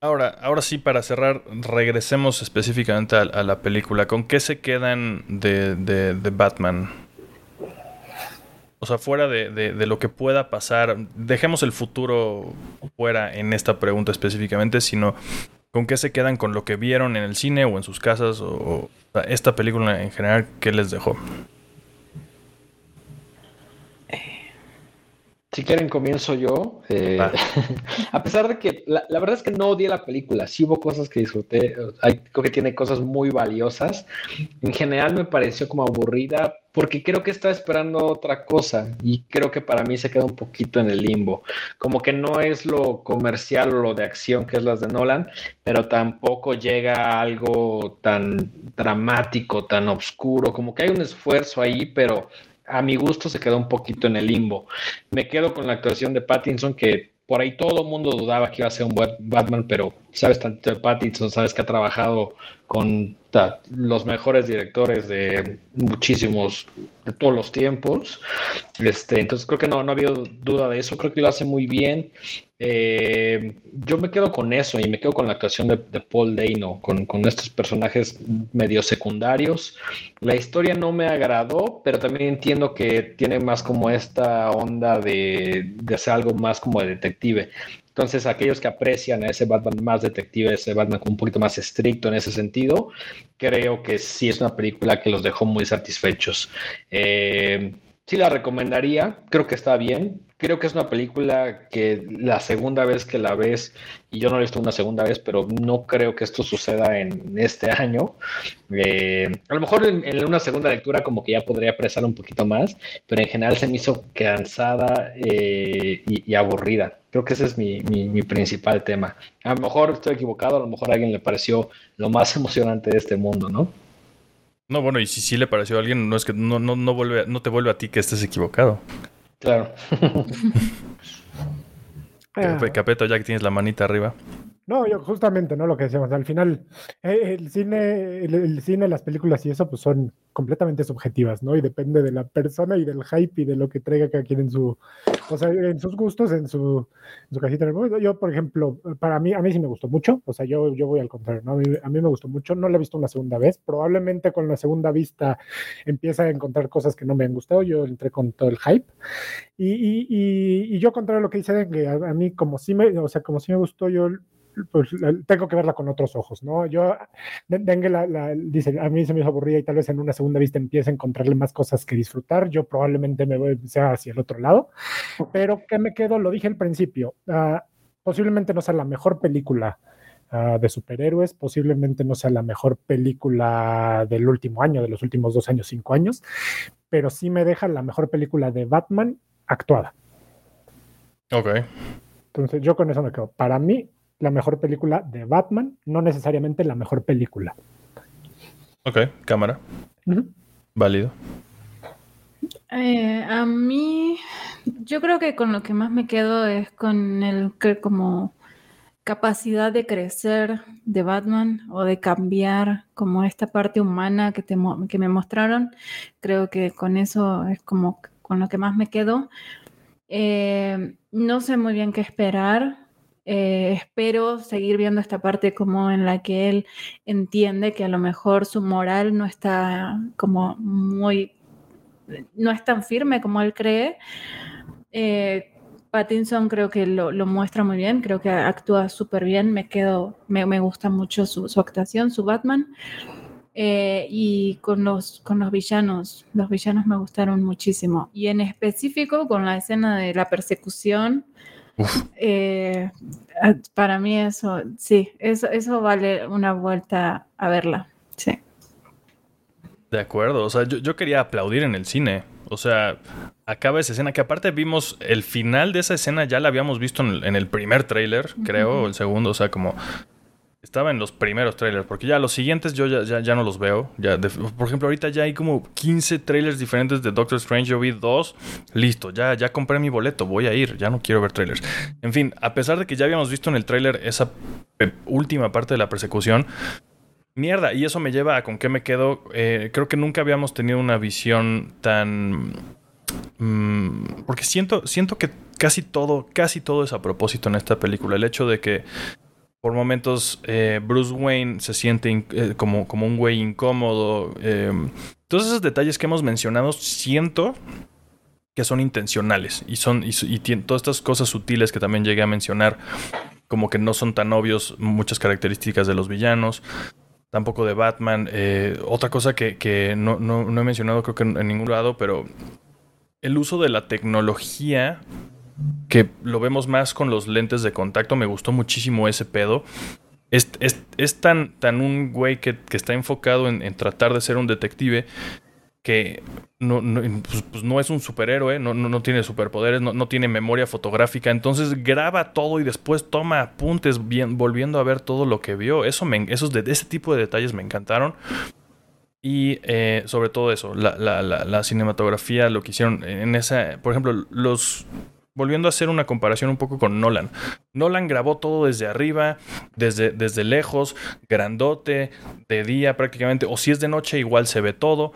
Ahora, ahora sí, para cerrar, regresemos específicamente a, a la película. ¿Con qué se quedan de, de, de Batman? O sea, fuera de, de, de, lo que pueda pasar, dejemos el futuro fuera en esta pregunta específicamente, sino con qué se quedan con lo que vieron en el cine o en sus casas o, o esta película en general, ¿qué les dejó? Si quieren, comienzo yo. Eh, ah. a pesar de que la, la, verdad es que no odié la película, sí hubo cosas que disfruté. Hay, creo que tiene cosas muy valiosas. En general me pareció como aburrida porque creo que estaba esperando otra cosa y creo que para mí se queda un poquito en el limbo. Como que no es lo comercial o lo de acción que es las de Nolan, pero tampoco llega a algo tan dramático, tan oscuro. Como que hay un esfuerzo ahí, pero a mi gusto se quedó un poquito en el limbo. Me quedo con la actuación de Pattinson, que por ahí todo el mundo dudaba que iba a ser un Batman, pero sabes tanto de Pattinson, sabes que ha trabajado con los mejores directores de muchísimos, de todos los tiempos. Este, entonces creo que no, no ha habido duda de eso, creo que lo hace muy bien. Eh, yo me quedo con eso y me quedo con la actuación de, de Paul Dano, con, con, estos personajes medio secundarios. La historia no me agradó, pero también entiendo que tiene más como esta onda de, de hacer algo más como de detective. Entonces, aquellos que aprecian a ese Batman más detective, ese Batman un poquito más estricto en ese sentido, creo que sí es una película que los dejó muy satisfechos. Eh, sí la recomendaría, creo que está bien. Creo que es una película que la segunda vez que la ves, y yo no la he visto una segunda vez, pero no creo que esto suceda en este año. Eh, a lo mejor en, una segunda lectura como que ya podría apreciar un poquito más, pero en general se me hizo cansada eh, y, aburrida. Creo que ese es mi, mi, mi, principal tema. A lo mejor estoy equivocado, a lo mejor a alguien le pareció lo más emocionante de este mundo, ¿no? No, bueno, y si sí le pareció a alguien, no es que no, no, no, vuelve, no te vuelve a ti que estés equivocado. Claro. Capeto, ya que tienes la manita arriba. No, yo justamente, ¿no? Lo que decíamos, al final, eh, el cine, el, cine, las películas y eso, pues son completamente subjetivas, ¿no? Y depende de la persona y del hype y de lo que traiga cada quien en su, o sea, en sus gustos, en su, en su casita. Yo, por ejemplo, para mí, a mí sí me gustó mucho, o sea, yo, yo voy al contrario, ¿no? A mí, a mí me gustó mucho, no la he visto una segunda vez, probablemente con la segunda vista empieza a encontrar cosas que no me han gustado, yo entré con todo el hype. Y, y yo, contrario a lo que dice, que a, a mí como sí me, o sea, como sí me gustó, yo pues tengo que verla con otros ojos, ¿no? Yo, Dengue la, la, dice, a mí se me hizo aburrida y tal vez en una segunda vista empiece a encontrarle más cosas que disfrutar, yo probablemente me voy sea hacia el otro lado, pero que me quedo, lo dije al principio, uh, posiblemente no sea la mejor película uh, de superhéroes, posiblemente no sea la mejor película del último año, de los últimos dos años, cinco años, pero sí me deja la mejor película de Batman actuada. Ok. Entonces yo con eso me quedo. Para mí, la mejor película de Batman, no necesariamente la mejor película. Ok, cámara. Uh -huh. Válido. Eh, a mí, yo creo que con lo que más me quedo es con el que como capacidad de crecer de Batman o de cambiar como esta parte humana que, te, que me mostraron. Creo que con eso es como con lo que más me quedo. Eh, no sé muy bien qué esperar. Eh, espero seguir viendo esta parte como en la que él entiende que a lo mejor su moral no está como muy, no es tan firme como él cree. Eh, Pattinson creo que lo, muestra muy bien, creo que actúa súper bien, me quedo, me, gusta mucho su, actuación, su Batman. Eh, y con los, con los villanos, los villanos me gustaron muchísimo. Y en específico con la escena de la persecución, eh, para mí eso, sí, eso, eso vale una vuelta a verla, sí. De acuerdo, o sea, yo, yo quería aplaudir en el cine. O sea, acaba esa escena que aparte vimos el final de esa escena ya la habíamos visto en el, primer tráiler, creo, o el segundo, o sea, como estaba en los primeros trailers, porque ya los siguientes yo ya, ya, no los veo. Ya por ejemplo, ahorita ya hay como 15 trailers diferentes de Doctor Strange. Yo vi dos. Listo, ya, ya compré mi boleto. Voy a ir. Ya no quiero ver trailers. En fin, a pesar de que ya habíamos visto en el trailer esa última parte de la persecución, Mierda, y eso me lleva a con qué me quedo. Eh, creo que nunca habíamos tenido una visión tan. Mm, porque siento, siento que casi todo, casi todo es a propósito en esta película. El hecho de que por momentos eh, Bruce Wayne se siente eh, como, como un güey incómodo. todos esos detalles que hemos mencionado, siento que son intencionales y son y, y todas estas cosas sutiles que también llegué a mencionar como que no son tan obvios muchas características de los villanos tampoco de Batman. Eh, otra cosa que, no, he mencionado creo que en, ningún lado, pero el uso de la tecnología, que lo vemos más con los lentes de contacto, me gustó muchísimo ese pedo. Es, tan, tan un güey que, está enfocado en, en, tratar de ser un detective que no, pues, pues, no, es un superhéroe, no, no, tiene superpoderes, no, tiene memoria fotográfica, entonces graba todo y después toma apuntes bien, volviendo a ver todo lo que vio. Eso me, esos de, ese tipo de detalles me encantaron. Y eh, sobre todo eso, la, la, la, cinematografía, lo que hicieron en esa, por ejemplo, los... Volviendo a hacer una comparación un poco con Nolan. Nolan grabó todo desde arriba, desde, desde lejos, grandote, de día prácticamente, o si es de noche igual se ve todo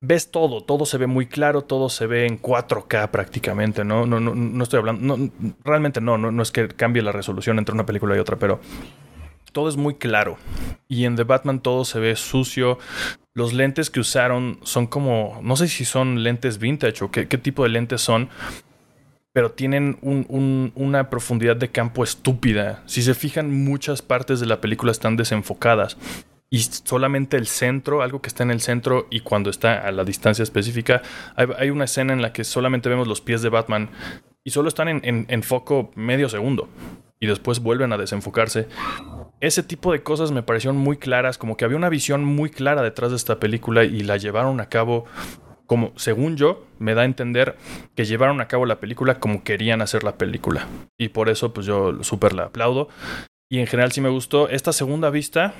ves todo, todo se ve muy claro, todo se ve en 4K prácticamente, ¿no? No, no, no estoy hablando, no, realmente no, no, no es que cambie la resolución entre una película y otra, pero todo es muy claro. Y en The Batman todo se ve sucio. Los lentes que usaron son como, no sé si son lentes vintage o qué, qué tipo de lentes son, pero tienen una profundidad de campo estúpida. Si se fijan, muchas partes de la película están desenfocadas y solamente el centro, algo que está en el centro y cuando está a la distancia específica, hay, una escena en la que solamente vemos los pies de Batman y solo están en, foco medio segundo y después vuelven a desenfocarse. Ese tipo de cosas me parecieron muy claras, como que había una visión muy clara detrás de esta película y la llevaron a cabo como, según yo, me da a entender que llevaron a cabo la película como querían hacer la película. Y por eso, pues yo súper la aplaudo. Y en general sí me gustó. Esta segunda vista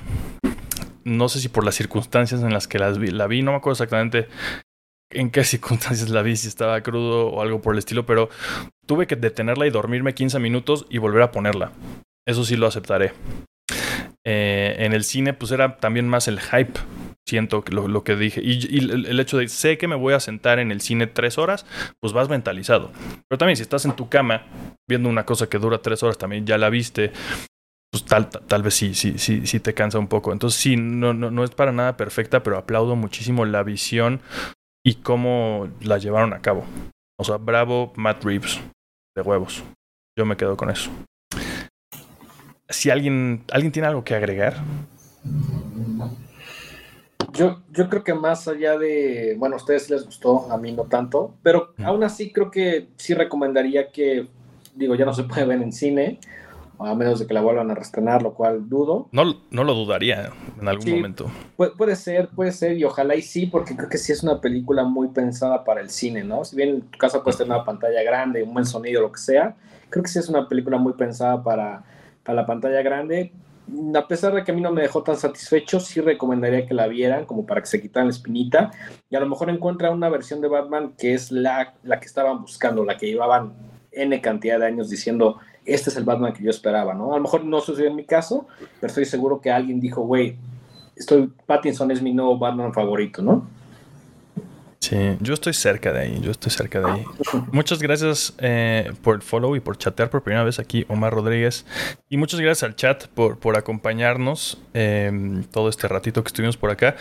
no sé si por las circunstancias en las que las vi, la vi, no me acuerdo exactamente en qué circunstancias la vi, si estaba crudo o algo por el estilo, pero tuve que detenerla y dormirme 15 minutos y volver a ponerla. Eso sí lo aceptaré. Eh, en el cine, pues era también más el hype. Siento lo, lo que dije. Y, el, hecho de sé que me voy a sentar en el cine tres horas, pues vas mentalizado. Pero también si estás en tu cama viendo una cosa que dura tres horas, también ya la viste pues tal, tal vez sí, sí, sí, sí te cansa un poco. Entonces sí, no, no, no es para nada perfecta, pero aplaudo muchísimo la visión y cómo la llevaron a cabo. O sea, bravo Matt Reeves, de huevos. Yo me quedo con eso. Si alguien, alguien tiene algo que agregar. Yo, yo creo que más allá de, bueno, a ustedes les gustó, a mí no tanto, pero aún así creo que sí recomendaría que, digo, ya no se puede ver en cine, a menos de que la vuelvan a restrenar, lo cual dudo. No, no lo dudaría en algún momento. Puede, puede, ser, puede ser, y ojalá y sí, porque creo que sí es una película muy pensada para el cine, ¿no? Si bien en tu casa puedes tener una pantalla grande, un buen sonido, lo que sea, creo que sí es una película muy pensada para, para la pantalla grande. A pesar de que a mí no me dejó tan satisfecho, sí recomendaría que la vieran, como para que se quitaran la espinita, y a lo mejor encuentra una versión de Batman que es la, la que estaban buscando, la que llevaban N cantidad de años diciendo este es el Batman que yo esperaba, ¿no? A lo mejor no sucedió en mi caso, pero estoy seguro que alguien dijo, güey, estoy, Pattinson es mi nuevo Batman favorito, ¿no? Sí, yo estoy cerca de ahí, yo estoy cerca de ahí. Muchas gracias eh, por el follow y por chatear por primera vez aquí, Omar Rodríguez. Y muchas gracias al chat por, por acompañarnos eh, todo este ratito que estuvimos por acá.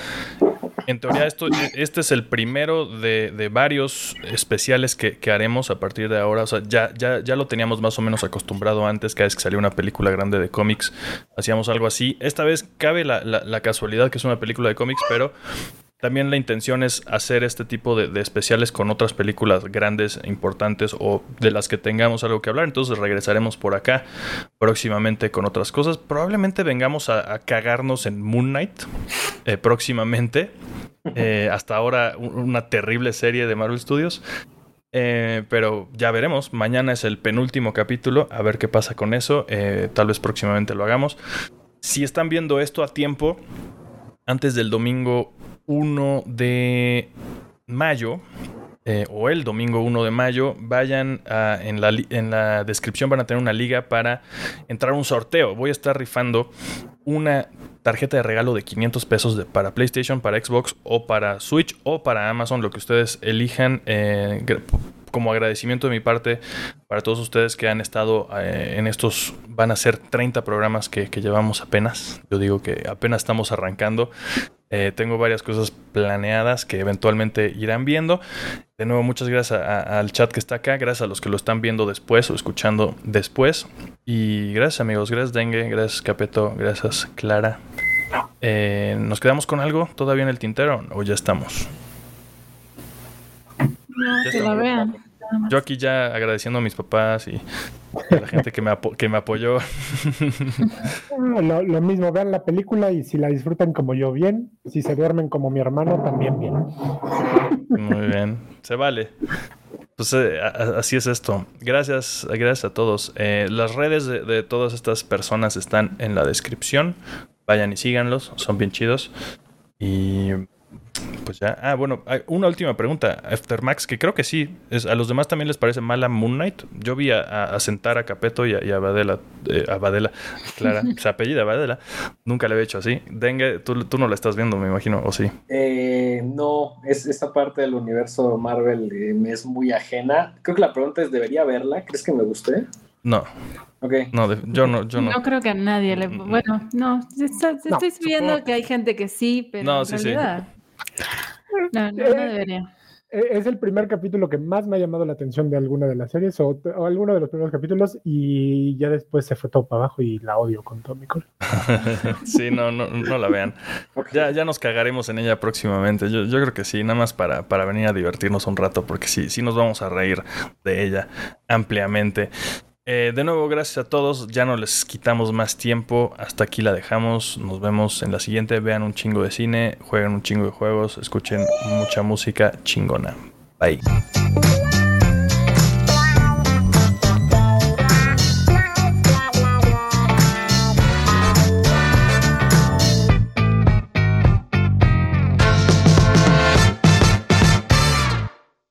En teoría, esto, este es el primero de, de varios especiales que, que, haremos a partir de ahora. O sea, ya, ya, ya lo teníamos más o menos acostumbrado antes, cada vez que salía una película grande de cómics, hacíamos algo así. Esta vez cabe la, la, la casualidad que es una película de cómics, pero también la intención es hacer este tipo de, de, especiales con otras películas grandes, importantes o de las que tengamos algo que hablar. Entonces regresaremos por acá próximamente con otras cosas. Probablemente vengamos a, a cagarnos en Moon Knight eh, próximamente. Eh, hasta ahora una terrible serie de Marvel Studios. Eh, pero ya veremos. Mañana es el penúltimo capítulo. A ver qué pasa con eso. Tal vez próximamente lo hagamos. Si están viendo esto a tiempo, antes del domingo 1 de mayo, eh, o el domingo 1 de mayo, vayan a, en, la, en, la, descripción van a tener una liga para entrar un sorteo. Voy a estar rifando una tarjeta de regalo de 500 pesos para PlayStation, para Xbox o para Switch o para Amazon, lo que ustedes elijan. Eh, como agradecimiento de mi parte para todos ustedes que han estado eh, en estos, van a ser 30 programas que, llevamos apenas. Yo digo que apenas estamos arrancando. Eh, tengo varias cosas planeadas que eventualmente irán viendo. De nuevo, muchas gracias al chat que está acá, gracias a los que lo están viendo después o escuchando después. Y gracias amigos, gracias Dengue, gracias Capeto, gracias Clara. Eh, ¿Nos quedamos con algo todavía en el tintero o ya estamos? No, que la vean. Yo aquí ya agradeciendo a mis papás y a la gente que me, apo que me apoyó. Lo, lo, mismo, vean la película y si la disfrutan como yo, bien. Si se duermen como mi hermano, también bien. Muy bien, se vale. Pues eh, así es esto. Gracias, gracias a todos. Eh, las redes de, de, todas estas personas están en la descripción. Vayan y síganlos, son bien chidos. Y pues ya. Ah, bueno, hay una última pregunta. Aftermax, que creo que sí. Es, a los demás también les parece mala Moon Knight. Yo vi a, a sentar a Capeto y a, y a Badela. Eh, a Badela, Clara. se apellida Badela. Nunca le había hecho así. Dengue, tú, tú no la estás viendo, me imagino, ¿o sí? Eh, no, es, esta parte del universo Marvel eh, me es muy ajena. Creo que la pregunta es: ¿debería verla? ¿Crees que me guste? No. Okay. No, yo no, yo no. No creo que a nadie le. Bueno, no. Estoy no, viendo que hay gente que sí, pero no, en sí, realidad. Sí. No, no, no debería. Es el primer capítulo que más me ha llamado la atención de alguna de las series o, o alguno de los primeros capítulos y ya después se fue todo para abajo y la odio con todo mi corazón. sí, no, no, no la vean. Okay. Ya, ya nos cagaremos en ella próximamente. Yo, yo creo que sí, nada más para, para venir a divertirnos un rato porque sí, sí nos vamos a reír de ella ampliamente. Eh, de nuevo, gracias a todos. Ya no les quitamos más tiempo. Hasta aquí la dejamos. Nos vemos en la siguiente. Vean un chingo de cine, jueguen un chingo de juegos, escuchen mucha música chingona. Bye.